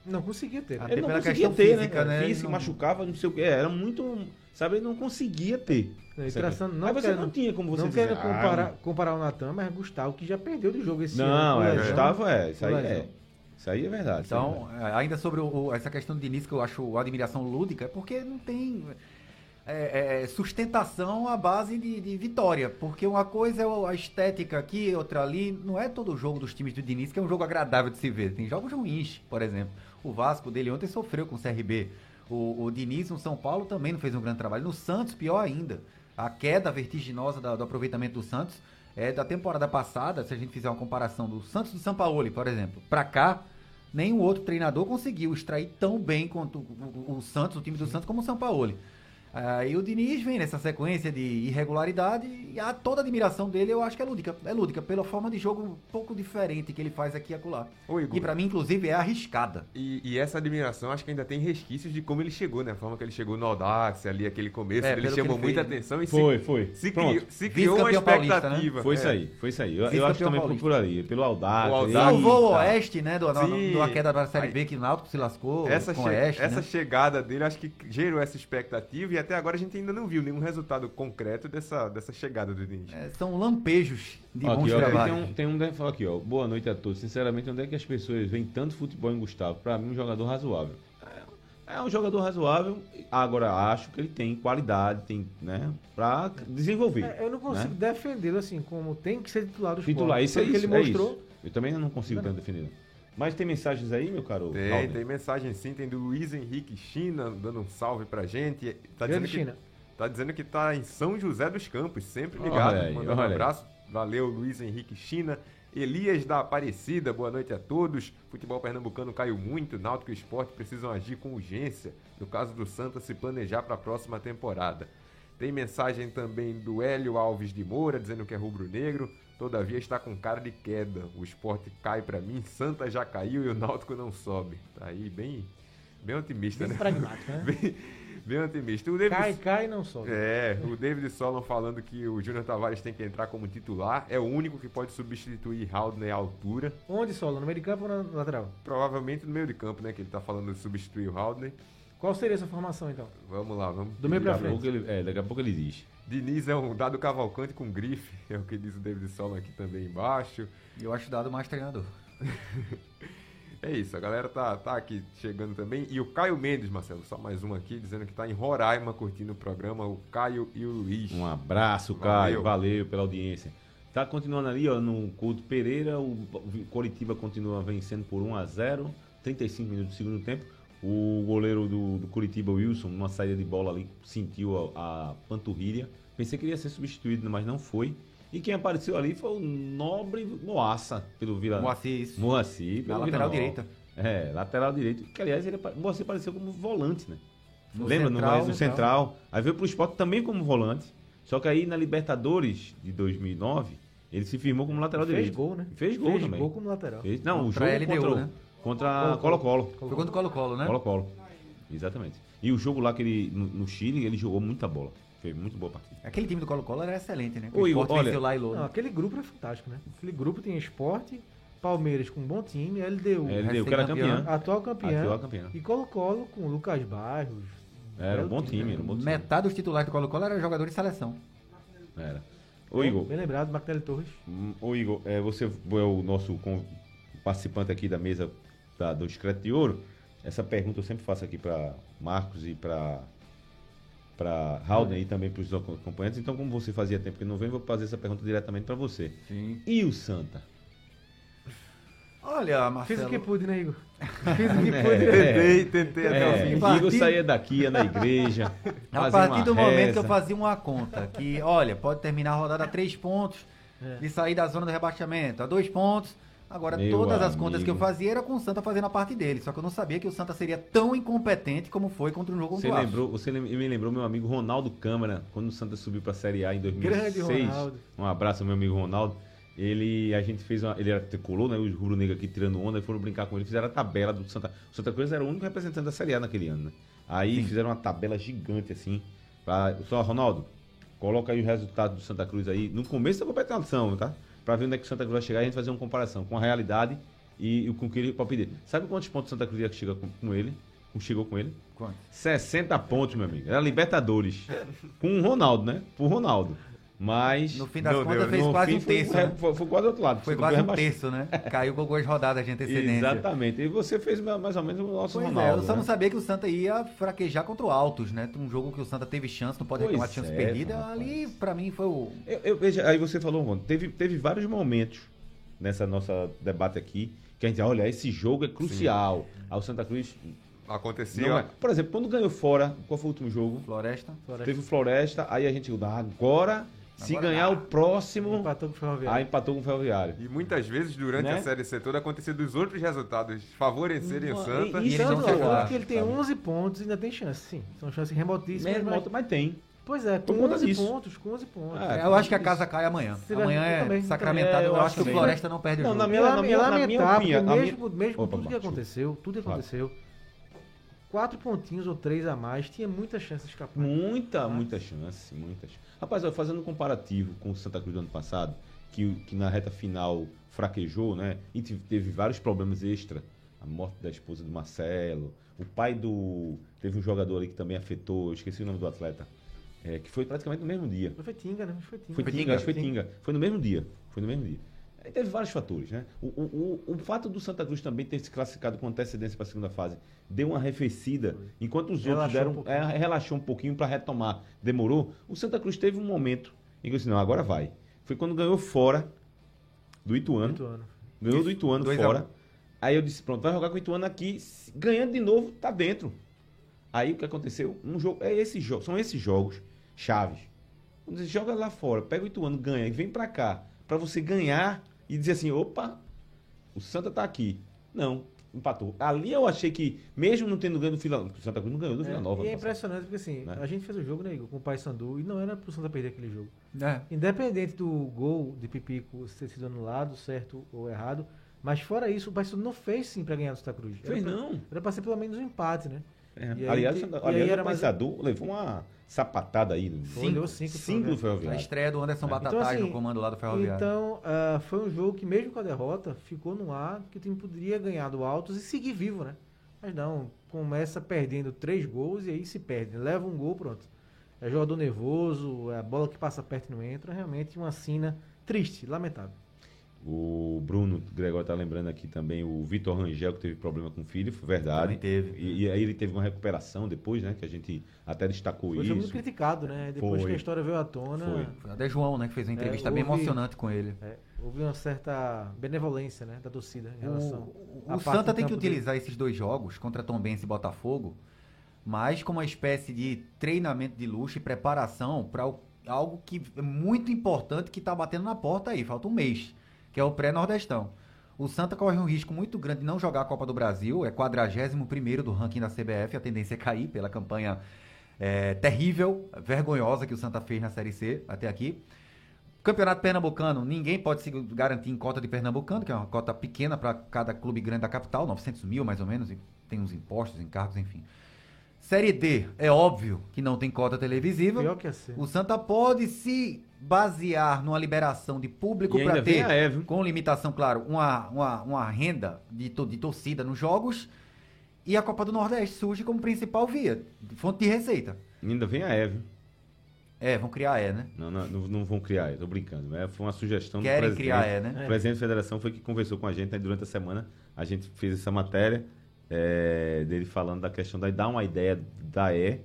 Não conseguia ter. Até ele não pela conseguia questão ter, física, né? né? Não- machucava, não sei o que. Era muito. Sabe, ele não conseguia ter. Traçando- não Aí você quero- não tinha como você não quero "Ah, comparar, comparar o Natan, mas Gustavo, que já perdeu do jogo esse ano. Não, é. Gustavo é. Isso aí é. Isso aí é verdade. é Então, é, ainda sobre o- essa questão de Diniz, que eu acho admiração lúdica, é porque não tem é, é, sustentação à base de, de vitória. Porque uma coisa é a estética aqui, outra ali. Não é todo jogo dos times do Diniz que é um jogo agradável de se ver. Tem jogos ruins, por exemplo. O Vasco dele ontem sofreu com o CRB. O, o Diniz no São Paulo também não fez um grande trabalho. No Santos, pior ainda. A queda vertiginosa da- do aproveitamento do Santos é da temporada passada, se a gente fizer uma comparação do Santos do São Paulo, por exemplo, pra cá, nenhum outro treinador conseguiu extrair tão bem quanto o, o- o Santos, o time do Santos, como o São Paulo. Aí o Diniz vem nessa sequência de irregularidade e a toda a admiração dele eu acho que é lúdica. É lúdica, pela forma de jogo um pouco diferente que ele faz aqui e acolá. Ô, Igor. E pra mim, inclusive, é arriscada. E, e essa admiração acho que ainda tem resquícios de como ele chegou, né? A forma que ele chegou no Audax, ali, aquele começo, É, ele chamou ele muita fez, né? atenção e Foi, se, foi. se criou, se criou uma Vice-campeão paulista, expectativa. Foi É. isso aí, foi isso aí. Eu, eu acho também paulista. por ali, pelo Audax. O Audax. ele- Salvou o. Oeste, né? Do, Sim. do, do queda da Série Aí- B que o Náutico se lascou Essa, com o Oeste, essa né? chegada dele acho que gerou essa expectativa e até agora a gente ainda não viu nenhum resultado concreto dessa, dessa chegada do Diniz. É, são lampejos de Ó, bons aqui, ó, trabalhos. Tem um, tem um aqui, ó. Boa noite a todos. Sinceramente, onde é que as pessoas veem tanto futebol em Gustavo? Pra mim, um jogador razoável. É, é um jogador razoável. Agora, acho que ele tem qualidade, tem, né? Pra desenvolver. É, eu não consigo né? defendê-lo assim, como tem que ser titular do esporte. Titular, isso é isso. que ele é mostrou. isso. Eu também não consigo tanto defender. Mas tem mensagens aí, meu caro? Tem, Alden? tem mensagem sim, tem do Luiz Henrique China dando um salve pra gente. Tá Grande dizendo que, China. tá dizendo que tá em São José dos Campos, sempre Olha ligado. aí, mandando um olha aí. abraço. Valeu, Luiz Henrique China. Elias da Aparecida, boa noite a todos. Futebol pernambucano caiu muito, Náutico e Esporte precisam agir com urgência. No caso do Santa, se planejar para a próxima temporada. Tem mensagem também do Hélio Alves de Moura, dizendo que é rubro-negro. Todavia está com cara de queda. O esporte cai para mim, Santa já caiu e o Náutico não sobe. Tá aí bem, bem otimista, Bem né? pragmático, né? Bem, bem otimista. O David, Cai, cai e não sobe. é, o David Solon falando que o Júnior Tavares tem que entrar como titular. É o único que pode substituir Haldner à altura. Onde solo? No meio de campo ou na lateral? Provavelmente no meio de campo, né? Que ele tá falando de substituir o Haldner. Qual seria essa formação, então? Vamos lá, vamos. Do meio pra frente. pouco ele, é, daqui a pouco ele diz. Diniz é um dado cavalcante com grife, é o que diz o David Solon aqui também embaixo. Eu acho dado mais treinador. É isso, a galera tá, tá aqui chegando também. E o Caio Mendes, Marcelo, só mais um aqui, dizendo que tá em Roraima curtindo o programa, o Caio e o Luiz. Um abraço, Caio. Valeu pela audiência. Tá continuando ali, ó, no Couto Pereira, o Coritiba continua vencendo por 1 a 0 35 minutos do segundo tempo. O goleiro do, do Curitiba, Wilson, numa saída de bola ali, sentiu a, a panturrilha. Pensei que ele ia ser substituído, mas não foi. E quem apareceu ali foi o nobre Moaça, pelo Vila... Moacir, isso. Moacir, Na pelo lateral Vila direita. É, lateral direito. Que, aliás, ele, Moacir apareceu como volante, né? No Lembra? central, no, no central. Aí veio pro esporte também como volante. Só que aí na Libertadores de 2009, ele se firmou como lateral Fez direito. gol, né? Fez gol Fez também. gol como lateral. Fez- não, o jogo LDU, contra, né? Contra Colo-Colo. Foi contra o Colo-Colo, né? Colo-Colo. Exatamente. E o jogo lá que ele, no, no Chile, ele jogou muita bola. Fez muito boa partida. Aquele time do Colo-Colo era excelente, né? O Igor, Sport olha- venceu lá e Lô. Não, aquele grupo é fantástico, né? Aquele grupo tem esporte, Palmeiras com um bom time, LDU, É, ele deu, o cara recém-campeão. campeão. atual campeão, Atual campeão. e Colo-Colo com Lucas Barros. Era um bom time, era um bom time. Metade dos titulares do Colo-Colo eram jogadores de seleção. Era. Ô, Igor, Bem lembrado, Martinelli Torres. Hum, Ô Igor, é, você é o nosso participante aqui da mesa da- do Discreto de Ouro. Essa pergunta eu sempre faço aqui para Marcos e para para Haldner e também para os acompanhantes. Então, como você fazia tempo que não vem, vou fazer essa pergunta diretamente para você. Sim. E o Santa? Olha, Fiz Marcelo. o que pude, né, Igor? Fiz o que É. pude. Tentei, tentei até o É, fim. Igor Partir- saía daqui, ia na igreja. A partir do momento que eu reza. fazia uma conta, que, olha, pode terminar a rodada a três pontos É. de sair da zona do rebaixamento, a dois pontos Agora, Meu todas as contas que eu fazia era com o Santa fazendo a parte dele. Só que eu não sabia que o Santa seria tão incompetente como foi contra um jogo Você contra o lembrou, você me lembrou meu amigo Ronaldo Câmara, quando o Santa subiu para a Série A em 2006. Grande Ronaldo. Um abraço meu amigo Ronaldo. Ele, a gente fez uma, ele era tricolor, né? Os rubro-negro aqui tirando onda e foram brincar com ele. Fizeram a tabela do Santa. O Santa Cruz era o único representante da Série A naquele ano, né? Aí fizeram uma tabela gigante assim. Pra, só, Ronaldo, coloca aí os resultados do Santa Cruz aí no começo da competição, tá? Pra ver onde é que o Santa Cruz vai chegar e a gente fazer uma comparação com a realidade e, o com o que ele pode pedir. Sabe quantos pontos o Santa Cruz ia chegar com, com ele? Chegou com ele? Quanto? 60 pontos, meu amigo. Era Libertadores. Com o Ronaldo, né? Por Ronaldo. Mas. No fim das Não contas, fez no quase fim um terço. Foi, né? foi- foi quase do outro lado. Foi quase um terço, né? Caiu com algumas rodadas de antecedência. Exatamente. E você fez ma- mais ou menos o nosso Pois é, Ronaldo. eu só né? não sabia que o Santa ia fraquejar contra o Altos, né? Um jogo que o Santa teve chance, não pode Pois reclamar de chance é, perdida. rapaz. Ali, pra mim, foi o. Eu, eu- veja, aí você falou, Ron, teve, teve vários momentos nessa nossa debate aqui que a gente, olha, esse jogo é crucial. Aí o Santa Cruz. Acontecia. Não é. Por exemplo, quando ganhou fora, qual foi o último jogo? Floresta. Teve o Floresta, aí a gente, ah, agora, se Agora ganhar dá. o próximo, Empatou com o Ferroviário. aí empatou com o Ferroviário. E muitas vezes, durante Né? a Série C toda, acontecia dos outros resultados favorecerem o Não, Santa. e- E eles Tanto não se é ajudaram, que ele tem sabe? 11 pontos e ainda tem chance, sim. São chances remotíssimas. Mas- mas tem. Pois é, com conta 11 disso. pontos, com 11 pontos. É, eu acho que a casa cai amanhã. Tiver- Amanhã é também, sacramentado. também. Eu, É, eu acho que o Floresta não perde o Não, jogo. na minha, na na minha, minha- na minha opinião, porque mesmo, mesmo Opa, tudo que aconteceu, tudo que Claro. Quatro pontinhos ou três a mais, tinha muita chance de escapar. Muita, Mas- muita chance, muita chance. Rapaz, ó, fazendo um comparativo com o Santa Cruz do ano passado, que, que na reta final fraquejou, né? E teve vários problemas extra. A morte da esposa do Marcelo, o pai do. Teve um jogador ali que também afetou, eu esqueci o nome do atleta. é, que foi praticamente no mesmo dia. Foi Tinga, né? Foi Tinga. Foi Foi Tinga, Tinga. acho que foi Tinga. Foi no mesmo dia. Foi no mesmo dia. Aí teve vários fatores, né? O, o, o, o fato do Santa Cruz também ter se classificado com antecedência para a segunda fase deu uma arrefecida, enquanto os outros Relaxou deram, um pouquinho. é, relaxou um pouquinho para retomar. Demorou. O Santa Cruz teve um momento em que eu disse, não, agora vai. Foi quando ganhou fora do Ituano. Oito anos. Ganhou do Ituano Dois fora. um. Aí eu disse, pronto, vai jogar com o Ituano aqui, ganhando de novo, tá dentro. Aí o que aconteceu? Um jogo, é esse jogo, são esses jogos chaves. Quando você joga lá fora, pega o Ituano, ganha e vem pra cá, pra você ganhar e dizer assim, opa, o Santa tá aqui. Não, empatou. Ali eu achei que, mesmo não tendo ganho do Vila, o Santa Cruz não ganhou do Vila É, Nova. e é ano passado. impressionante porque assim, Né? a gente fez o jogo, né, Igor, com o Paysandu e não era pro Santa perder aquele jogo. É. Independente do gol de Pipico ter sido anulado, certo ou errado, mas fora isso, o Paysandu não fez sim pra ganhar do Santa Cruz. Era Fez pra- não. Era pra ser pelo menos um empate, né? É, E aí aliás, e aliás, era o mais- Paysandu levou uma sapatada aí. cinco do cinco do A Ferroviário. estreia do Anderson É. Batatais Então, assim, no comando lá do Ferroviário. Então, ah, foi um jogo que, mesmo com a derrota, ficou no ar que o time poderia ganhar do Altos e seguir vivo, né? Mas não, começa perdendo três gols e aí se perde. Leva um gol, pronto. É jogador nervoso, é a bola que passa perto e não entra. Realmente uma cena triste, lamentável. O Bruno Gregório tá lembrando aqui também o Vitor Rangel, que teve problema com o filho, foi verdade. Também teve. E, e aí ele teve uma recuperação depois, né? Que a gente até destacou Foi, foi muito isso. criticado, né? Depois Foi. que a história veio à tona, Foi. Foi até João, né, que fez uma entrevista É, bem houve- emocionante com ele. é, houve uma certa benevolência né, da torcida em relação O, o parte Santa tem que campo dele. utilizar esses dois jogos contra Tombense e Botafogo mais como uma espécie de treinamento de luxo e preparação para algo que é muito importante que está batendo na porta aí, falta um mês, que é o pré-nordestão. O Santa corre um risco muito grande de não jogar a Copa do Brasil, é 41º do ranking da CBF, a tendência é cair pela campanha é, terrível, vergonhosa que o Santa fez na Série C até aqui. Campeonato Pernambucano, ninguém pode se garantir em cota de Pernambucano, que é uma cota pequena para cada clube grande da capital, 900 mil mais ou menos, e tem uns impostos, encargos, enfim. Série D, é óbvio que não tem cota televisiva. Pior que a ser. O Santa pode se basear numa liberação de público para ter, a Eve. com limitação, claro, uma, uma, uma renda de, to- de torcida nos jogos. E a Copa do Nordeste surge como principal via, fonte de receita. Ainda vem a Eve. É, vão criar E, né? Não, não, não- vão criar, tô brincando. né? Foi uma sugestão Querem do presidente. criar E, né? O presidente da federação foi que conversou com a gente né, durante a semana. A gente fez essa matéria é, dele falando da questão da dar uma ideia da E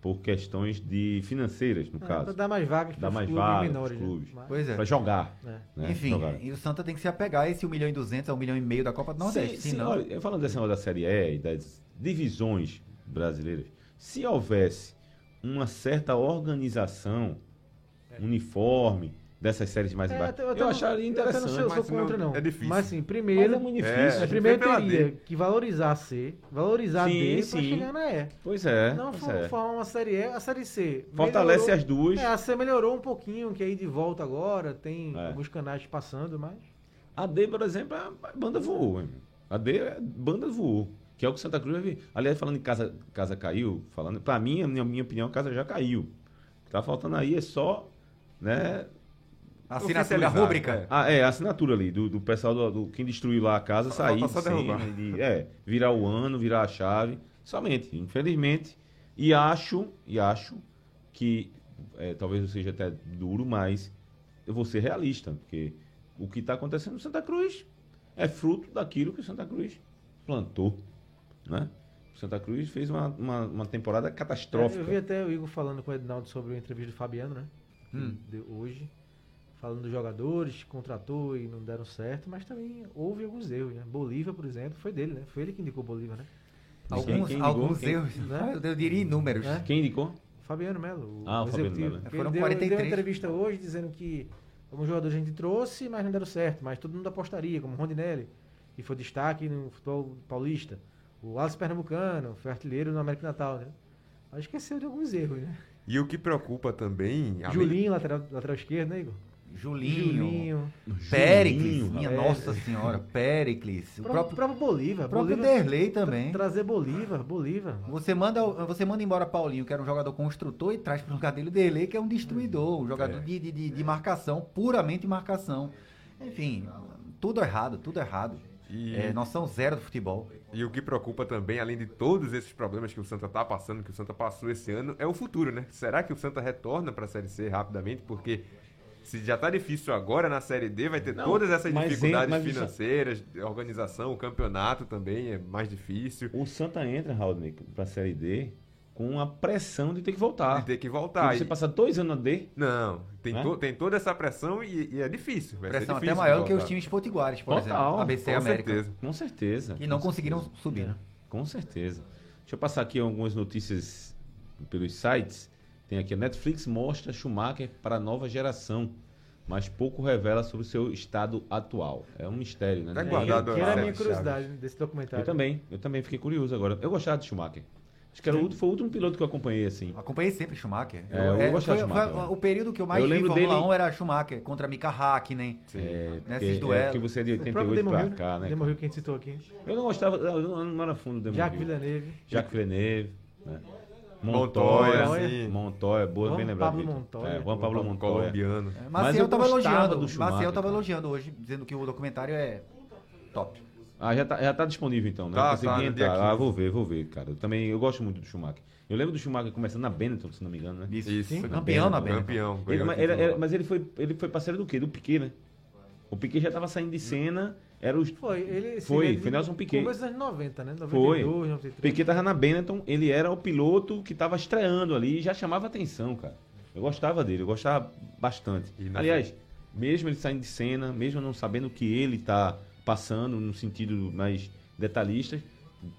por questões de financeiras, no É, caso. dar mais vagas Dá para os mais clubes vagas menores. pros clubes. Né? Pois é. Pra jogar. é. né? Enfim, Jogar. e o Santa tem que se apegar a esse 1 milhão e 200 a 1 milhão e meio da Copa do Nordeste. Se, se, senão- olha, falando desse negócio da Série E e das divisões brasileiras, se houvesse uma certa organização, uniforme, dessas séries mais É, embaixo. até- Eu, não- acharia eu até não interessante. sou, eu sou mas não- contra, não. é difícil. Mas assim, Mas primeiro. é muito É, difícil. a mas gente primeiro teria D. que valorizar a C, valorizar a Sim, D pra sim. chegar na E. Pois é. Não pois for, é. formar uma série E, a série C. Fortalece melhorou- as duas. É, a C melhorou um pouquinho, que aí de volta agora, tem É. alguns canais passando, mas. A D, por exemplo, é a banda voou. A D é banda voou. Que é o que Santa Cruz vai vir. Aliás, falando em casa, casa caiu, falando, pra mim, a minha, minha opinião, a casa já caiu. O que tá faltando aí é só, né? Assinatura Oficializar, rúbrica. é. Ah, é, a assinatura ali, do, do pessoal do, do- quem destruiu lá a casa, sair de cena, de- é, virar o ano, virar a chave. Somente, infelizmente. E acho, e acho que é, talvez eu seja até duro, mas eu vou ser realista, porque o que está acontecendo no Santa Cruz é fruto daquilo que o Santa Cruz plantou, né? O Santa Cruz fez uma, uma, uma temporada catastrófica. Eu vi até o Igor falando com o Ednaldo sobre a entrevista do Fabiano, né? Hum. De hoje. Falando dos jogadores, que contratou e não deram certo, mas também houve alguns erros, né? Bolívia, por exemplo, foi dele, né? Foi ele que indicou Bolívia, né? Quem- Alguns, quem ligou? alguns Quem- erros. né? Eu diria inúmeros. É. Quem indicou? Fabiano Melo. Ah, o Fabiano executivo. Melo, né? Ele Foram deu, 43. deu uma entrevista hoje dizendo que alguns jogadores a gente trouxe, mas não deram certo. Mas todo mundo apostaria, como o Rondinelli, que foi destaque no futebol paulista. O Alisson Pernambucano, foi artilheiro no América Natal, né? Mas esqueceu de alguns erros, né? E o que preocupa também. além- Julinho, lateral, lateral esquerdo, né, Igor? Julinho. Péricles. Minha rapaz. nossa senhora. Péricles. O próprio, próprio, Bolívar. o próprio Bolívar Derlei também. Trazer Bolívar, Bolívar. Você manda, você manda embora Paulinho, que era um jogador construtor, e traz para o lugar dele o Derlei, que é um destruidor, um jogador É. de, de, de, marcação, puramente marcação. Enfim, tudo errado, tudo errado. E- É, noção zero do futebol. E o que preocupa também, além de todos esses problemas que o Santa tá passando, que o Santa passou esse ano, é o futuro, né? Será que o Santa retorna para a Série C rapidamente? Porque se já tá difícil agora na Série D, vai ter Não, todas essas dificuldades en- mas isso- financeiras, organização, o campeonato também é mais difícil. O Santa entra, Raul, para a Série D com a pressão de ter que voltar. De ter que voltar. Você E- passar dois anos na D, Não, tem, Né? to- tem toda essa pressão e, e é difícil. Vai ser Pressão até difícil maior do que os times potiguares, por Total, exemplo. ABC e Com América. certeza. com certeza. Que não conseguiram certeza. subir. né? Com certeza. Deixa eu passar aqui algumas notícias pelos sites. Tem aqui, a Netflix mostra Schumacher para a nova geração, mas pouco revela sobre o seu estado atual. É um mistério, né? Tá Ninguém- guardado que era a minha Chaves. curiosidade desse documentário. Eu também, eu também fiquei curioso agora. Eu gostava de Schumacher. Acho que era o, último- foi o último piloto que eu acompanhei, assim. Acompanhei sempre Schumacher. É, eu gostava foi, de Schumacher, foi né? o período que eu mais Eu vi Fórmula dele- 1 era Schumacher contra Mika Hakkinen. É, Nesses porque, duelos. é porque você é de O próprio 88 Damon pra Hill, cá, né? Hill que a gente citou aqui. Eu não gostava, eu não, eu não era fundo do Demon Jacques. Villeneuve. Jacques Villeneuve, né? Montoya, Montoya, sim. Montoya, boa, Juan bem lembrado. Pablo. Montoya. É, Juan Pablo Montoya. Colombiano. É, Mas Maciel eu tava gostava elogiando. do Schumacher, Maciel tava cara. elogiando hoje, dizendo que o documentário é top. Ah, já tá, já tá disponível então, né? Tá, Eu consegui tá, no dia entrar. Ah, 15. vou ver, vou ver, cara. Eu também, eu gosto muito do Schumacher. Eu lembro do Schumacher começando na Benetton, se não me engano, né? Isso. Isso. Foi campeão na Benetton. Campeão. Ele- ele- ele- mas ele foi, ele foi parceiro do quê? Do Piquet, né? O Piquet já tava saindo de cena, era os... Foi, ele Foi, ele- foi Nelson Piquet. Começo dos anos 90, né? 92, Foi. 93. Piquet tava na Benetton, ele era o piloto que tava estreando ali e já chamava atenção, cara. Eu gostava dele, eu gostava bastante. E Aliás, mesmo ele saindo de cena, mesmo não sabendo o que ele tá passando no sentido mais detalhista,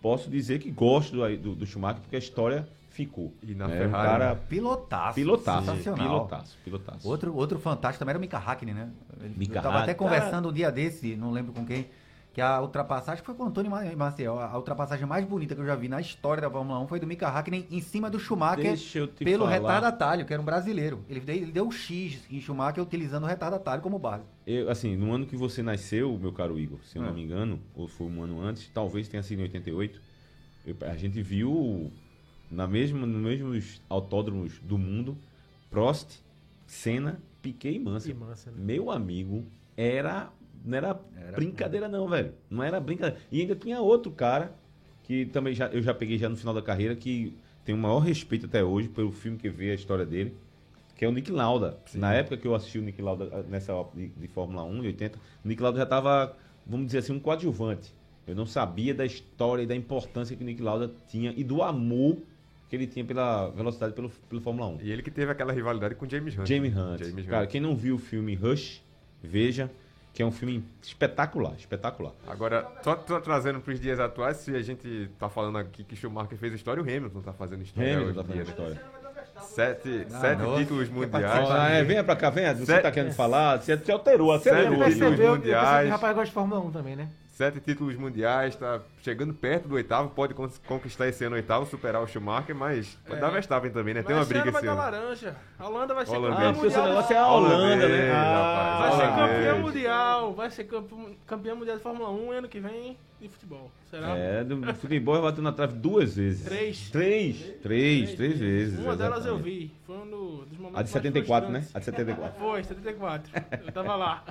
posso dizer que gosto do, do, do Schumacher porque a história ficou. E na né? O Ferrari, cara Pilotaço. pilotaço, Sensacional. pilotaço, pilotaço. Outro, outro fantástico também era o Mika Hakkinen, né? Mika eu tava até conversando um dia desse, não lembro com quem, que a ultrapassagem foi com o Antônio Ma- Maciel. A ultrapassagem mais bonita que eu já vi na história da Fórmula 1 foi do Mika Hakkinen em cima do Schumacher pelo falar. retardatário, que era um brasileiro. Ele deu, ele deu o X em Schumacher utilizando o retardatário como base. Eu, assim, no ano que você nasceu, meu caro Igor, se eu não É. me engano, ou foi um ano antes, talvez tenha sido em 88, eu- a gente viu na mesma, nos mesmos autódromos do mundo, Prost, Senna, Piquet e Mansell. E Mansell, né? Meu amigo, era não era, Era- brincadeira não, velho. Não era brincadeira. E ainda tinha outro cara que também já, eu já peguei já no final da carreira que tem o maior respeito até hoje pelo filme que vê a história dele, que é o Nick Lauda. Na época que eu assisti o Nick Lauda ah, nessa de, de Fórmula 1 de 80, o Nick Lauda já estava, vamos dizer assim, um coadjuvante. Eu não sabia da história e da importância que o Nick Lauda tinha e do amor que ele tinha pela velocidade pelo, pelo Fórmula 1. E ele que teve aquela rivalidade com o James Hunt. Jamie né? Hunt. James Cara, Hunt. quem não viu o filme Rush, veja, que é um filme espetacular, espetacular. Agora, só, só trazendo para os dias atuais, se a gente tá falando aqui que Schumacher fez história, o Hamilton tá fazendo história Hamilton tá dia, fazendo né? história. Sete, Ah, sete nossa, títulos mundiais. Ah, é, venha pra cá, venha. Você Sete- tá querendo falar, você, alterou, Sete acelerou. títulos percebeu, percebi que mundiais. o rapaz gosta de Fórmula 1 também, né? Sete títulos mundiais, tá chegando perto do oitavo, pode con- conquistar esse ano o oitavo, superar o Schumacher, mas É. dar Verstappen também, né? Tem uma esse briga ano vai esse dar laranja. A Holanda vai ser Holandês. Ah, campeã seu mundial. negócio é a Holanda, Holandês, né? Ah, Vai ser campeã mundial. Vai ser campeão, campeã mundial de Fórmula 1 ano que vem de futebol. Será? É, do futebol bateu na trave duas vezes. Três. Três. Três, três vezes. Uma delas eu vi. Foi um do- dos momentos A de mais 74, né? A de 74. Foi, 74. Eu tava lá.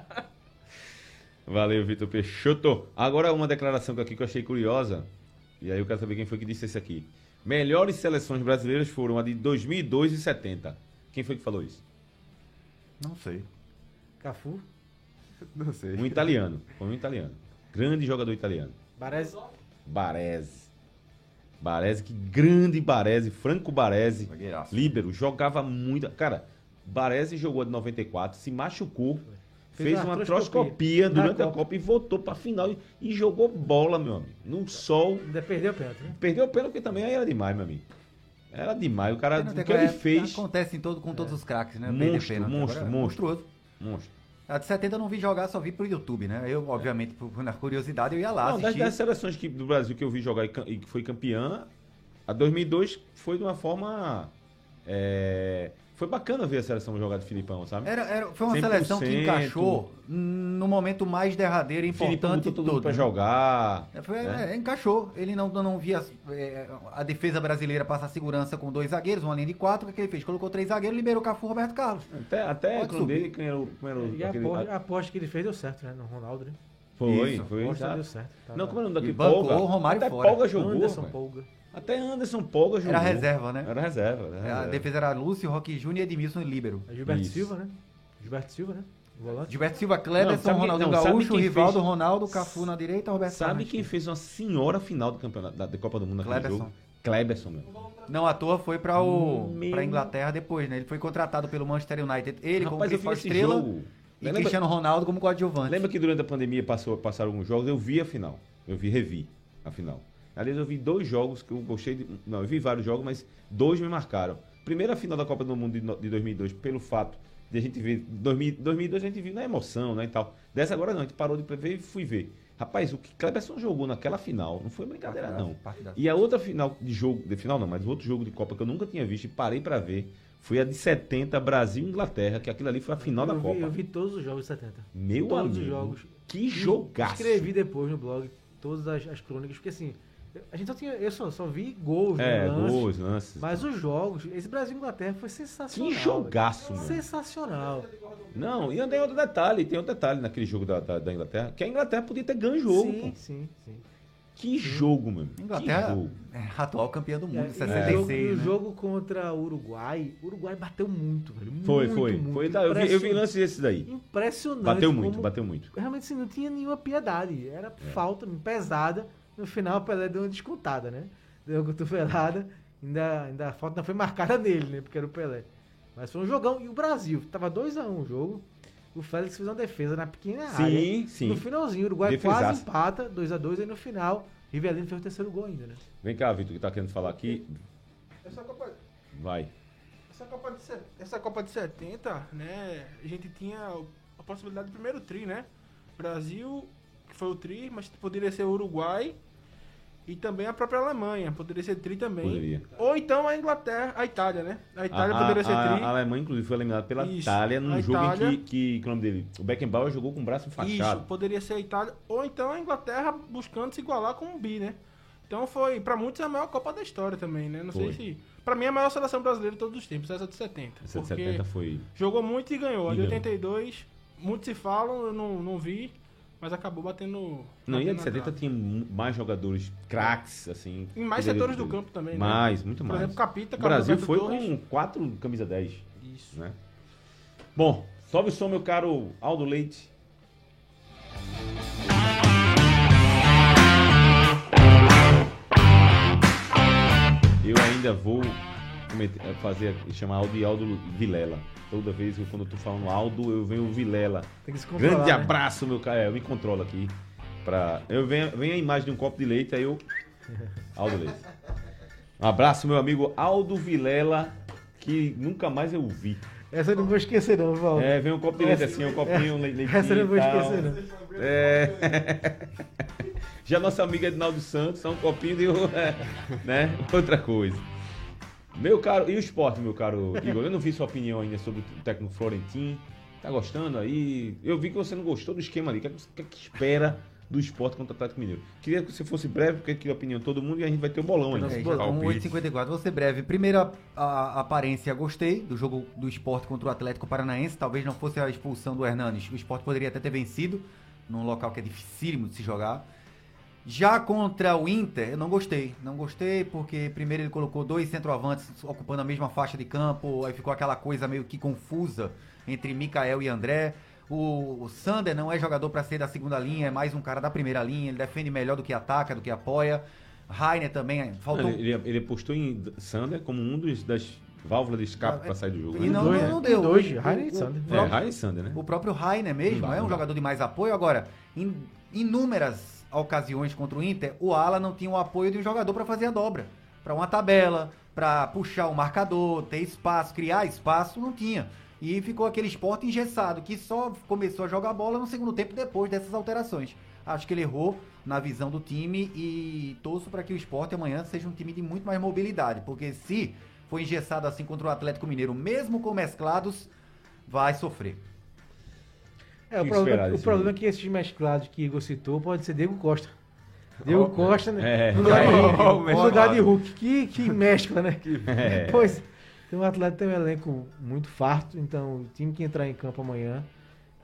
Valeu, Vitor Peixoto. Agora uma declaração aqui que eu achei curiosa. E aí eu quero saber quem foi que disse isso aqui. Melhores seleções brasileiras foram a de 2002 e 70. Quem foi que falou isso? Não sei. Cafu, Não sei. Um italiano. Foi um italiano. Grande jogador italiano. Baresi. Baresi. Baresi, que grande Baresi. Franco Baresi. Líbero. Jogava muito. Cara, Baresi jogou de 94, se machucou. Fez Fez uma na durante a Copa. Copa e voltou pra final e, e jogou bola, meu amigo. No sol. Ainda perdeu o pênalti, né? Perdeu o pênalti porque também aí era demais, meu amigo. Era demais. O cara, o que como- ele é, fez. Acontece em todo, com todos os craques, né? Monstro, pênalti. monstro, Agora é monstro. Monstruoso. Monstro. A de 70 eu não vi jogar, só vi pro YouTube, né? Eu, obviamente, por- na curiosidade, eu ia lá Não, das, assistir. das seleções que, do Brasil que eu vi jogar e, e que foi campeã, a 2002 foi de uma forma. é, foi bacana ver a seleção jogar de Filipão, sabe? Era, era- foi uma 100%. seleção que encaixou no momento mais derradeiro e importante todo né? jogar. É, foi- né? é, encaixou. Ele não, não via é, a defesa brasileira passar segurança com dois zagueiros, uma linha de quatro. O que, que ele fez? Colocou três zagueiros, liberou Cafu Roberto Carlos. Até, até Pode quando subir. ele, quem era o. Quem era o E a aquele- aposta, a aposta que ele fez deu certo, né? No Ronaldo, né? foi, Isso, foi. A aposta sabe? deu certo. Tava- Não, como é o nome daquele bancou Polga? o Romário Até fora. Polga jogou. Anderson. Polga. Até Anderson Polga jogou. Era reserva, né? Era reserva. Era A reserva. defesa era Lúcio, Roque Júnior e Edmilson e Líbero. É Gilberto Isso. Silva, né? Gilberto Silva, né? Volante. Gilberto Silva, Cleberson, Ronaldinho não, Gaúcho, Rivaldo, fez- Ronaldo, Cafu na direita, Roberto Sabe quem fez uma senhora final do campeonato da, da Copa do Mundo naquele Kleberson. jogo? Kleberson, meu. Não à toa foi para o Meu- pra Inglaterra depois, né? Ele foi contratado pelo Manchester United. Ele como Rapaz, eu vi principal estrela jogo. e Lembra- Cristiano Ronaldo como coadjuvante. Lembra que durante a pandemia passou, passaram alguns jogos? Eu vi a final. Eu vi, revi a final. Aliás, eu vi dois jogos que eu gostei de. Não, eu vi vários jogos, mas dois me marcaram. Primeira final da Copa do Mundo de, de 2002, pelo fato de a gente ver. 2000, 2002 a gente viu na emoção, né? E tal. Dessa agora não, a gente parou de ver e fui ver. Rapaz, o que Cleberson jogou naquela final não foi brincadeira, não. E a outra final de jogo, de final não, mas o outro jogo de Copa que eu nunca tinha visto e parei pra ver foi a de 70, Brasil e Inglaterra, que aquilo ali foi a final da eu Copa. Vi, eu vi todos os jogos de 70. Meu todos amigo. os jogos. Que jogaço. Escrevi depois no blog todas as, as crônicas, porque assim, a gente só tinha. Eu só, só vi gols, né, É, lances, gols, lances. Mas os jogos, esse Brasil e Inglaterra foi sensacional. Que jogaço, mano. Sensacional. Não, e tem outro detalhe, tem outro detalhe naquele jogo da, da, da Inglaterra, que a Inglaterra podia ter ganho o jogo, sim, pô. sim, sim. Que jogo, mano. Que Inglaterra jogo. é atual campeã do mundo, É, em e o jogo, 66, o né? jogo contra o Uruguai, o Uruguai bateu muito, velho. Foi, muito, foi. muito. foi eu, vi, eu vi Impressionante. lance desses daí. Impressionante. Bateu muito, como- bateu muito. Realmente assim, não tinha nenhuma piedade. Era falta pesada. No final, o Pelé deu uma descontada, né? Deu uma cotovelada. Ainda, ainda a falta não foi marcada nele, né? Porque era o Pelé. Mas foi um jogão. E o Brasil, tava 2x1 o jogo. O Félix fez uma defesa na pequena área. Sim, sim. No finalzinho, o Uruguai Defesaça. quase empata, 2x2. Aí no final, Rivelino fez o terceiro gol ainda, né? Vem cá, Vitor, que tá querendo falar aqui. Essa Copa, Vai. essa Copa, de, essa Copa de 70, né? A gente tinha a possibilidade do primeiro tri, né? Brasil, que foi o tri, mas poderia ser o Uruguai e também a própria Alemanha. Poderia ser tri também. Poderia. Ou então a Inglaterra, a Itália, né? A Itália a, poderia ser a- tri. a Alemanha, inclusive, foi eliminada pela Isso. Itália num jogo Itália- em que, que, que o nome dele? O Beckenbauer jogou com o braço Isso, enfaixado. poderia ser a Itália. Ou então a Inglaterra buscando se igualar com o Bi, né? Então foi, pra muitos, a maior Copa da história também, né? Não Foi. sei se. Pra mim, é a maior seleção brasileira de todos os tempos, essa de 70. Essa de porque 70 foi. jogou muito e ganhou. A de ganhou. 82, muitos se falam, eu não, não vi, mas acabou batendo. Não, e a batendo de na 70 trave. tinha mais jogadores craques, assim. Em mais setores do campo também, né? Mais, muito Por mais. exemplo, Capita, o Brasil foi Torres. com 4 camisa 10, Isso. né? Bom, sobe o som, meu caro Aldo Leite. Eu ainda vou fazer, chamar Aldo de Aldo Vilela. Toda vez que quando eu tô falando Aldo, eu venho Vilela. Tem que se controlar, Grande né? abraço, meu cara. É, eu me controlo aqui. Pra... Eu venho, venho a imagem de um copo de leite, aí eu. Aldo Leite. Um abraço, meu amigo Aldo Vilela, que nunca mais eu vi. Essa eu não vou esquecer, não, Val. É, vem um copo de leite assim, um copinho, leitinho Essa eu não vou e esquecer, não. É. Já nossa amiga Edinaldo Santos, só um copinho de né? outra coisa. Meu caro, e o esporte, meu caro Igor? Eu não vi sua opinião ainda sobre o técnico Florentino. Tá gostando aí? Eu vi que você não gostou do esquema ali. O que, é que é que espera do esporte contra o Atlético Mineiro? Queria que você fosse breve, porque eu queria a opinião de todo mundo e a gente vai ter o bolão ainda. É, Palpite. um 8,54. Vou ser breve. Primeira a, a aparência, gostei do jogo do esporte contra o Atlético Paranaense. Talvez não fosse a expulsão do Hernanes. O esporte poderia até ter vencido num local que é dificílimo de se jogar. Já contra o Inter, eu não gostei. Não gostei porque primeiro ele colocou dois centroavantes ocupando a mesma faixa de campo. Aí ficou aquela coisa meio que confusa entre Mikael e André. O, o Sander não é jogador para ser da segunda linha, é mais um cara da primeira linha. Ele defende melhor do que ataca, do que apoia. Rainer também, faltou. Ele, ele, apostou em Sander como um dos, das válvulas de escape Ah, para sair do jogo. E né? não, dois, não, né? não deu. Dois, Rainer e o- Sander. o É, próprio- Raí e Sander, né? O próprio Rainer mesmo Não é um jogador de mais apoio. Agora, em inúmeras ocasiões contra o Inter, o Ala não tinha o apoio de um jogador para fazer a dobra. Para uma tabela, para puxar o marcador, ter espaço, criar espaço, não tinha. E ficou aquele esporte engessado, que só começou a jogar bola no segundo tempo depois dessas alterações. Acho que ele errou na visão do time e torço para que o esporte amanhã seja um time de muito mais mobilidade, porque se for engessado assim contra o Atlético Mineiro, mesmo com mesclados, vai sofrer. É, o que problema, o problema é que esses mesclados que Igor citou pode ser Diego Costa. Diego Costa, né? É. no lugar, de, Oh, no lugar de. Hulk. Que, que mescla, né? É. Pois, tem um atleta tem um elenco muito farto, então o time que entrar em campo amanhã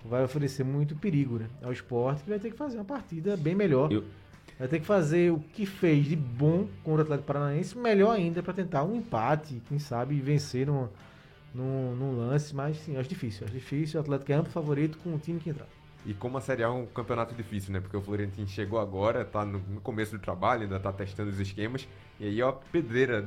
vai oferecer muito perigo né, ao esporte, que vai ter que fazer uma partida bem melhor. Eu- Vai ter que fazer o que fez de bom contra o Atlético Paranaense, melhor ainda para tentar um empate, quem sabe vencer num, num, num lance, mas sim, acho difícil. Acho difícil, o Atlético é amplo favorito com o time que entrar. E como a Série A é um campeonato difícil, né? Porque o Florentino chegou agora, tá no, começo do trabalho, ainda tá testando os esquemas. E aí, ó, pedreira,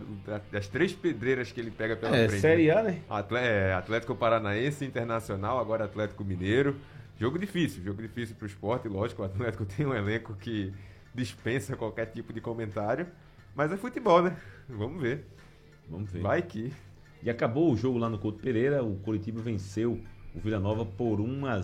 das três pedreiras que ele pega pela É, frente. Série né? A, né? Atle- é, Atlético Paranaense, Internacional, agora Atlético Mineiro. Jogo difícil, jogo difícil pro esporte, lógico, o Atlético tem um elenco que dispensa qualquer tipo de comentário. Mas é futebol, né? Vamos ver. Vamos ver. Vai que. E acabou o jogo lá no Couto Pereira, o Curitiba venceu o Vila Nova por 1 a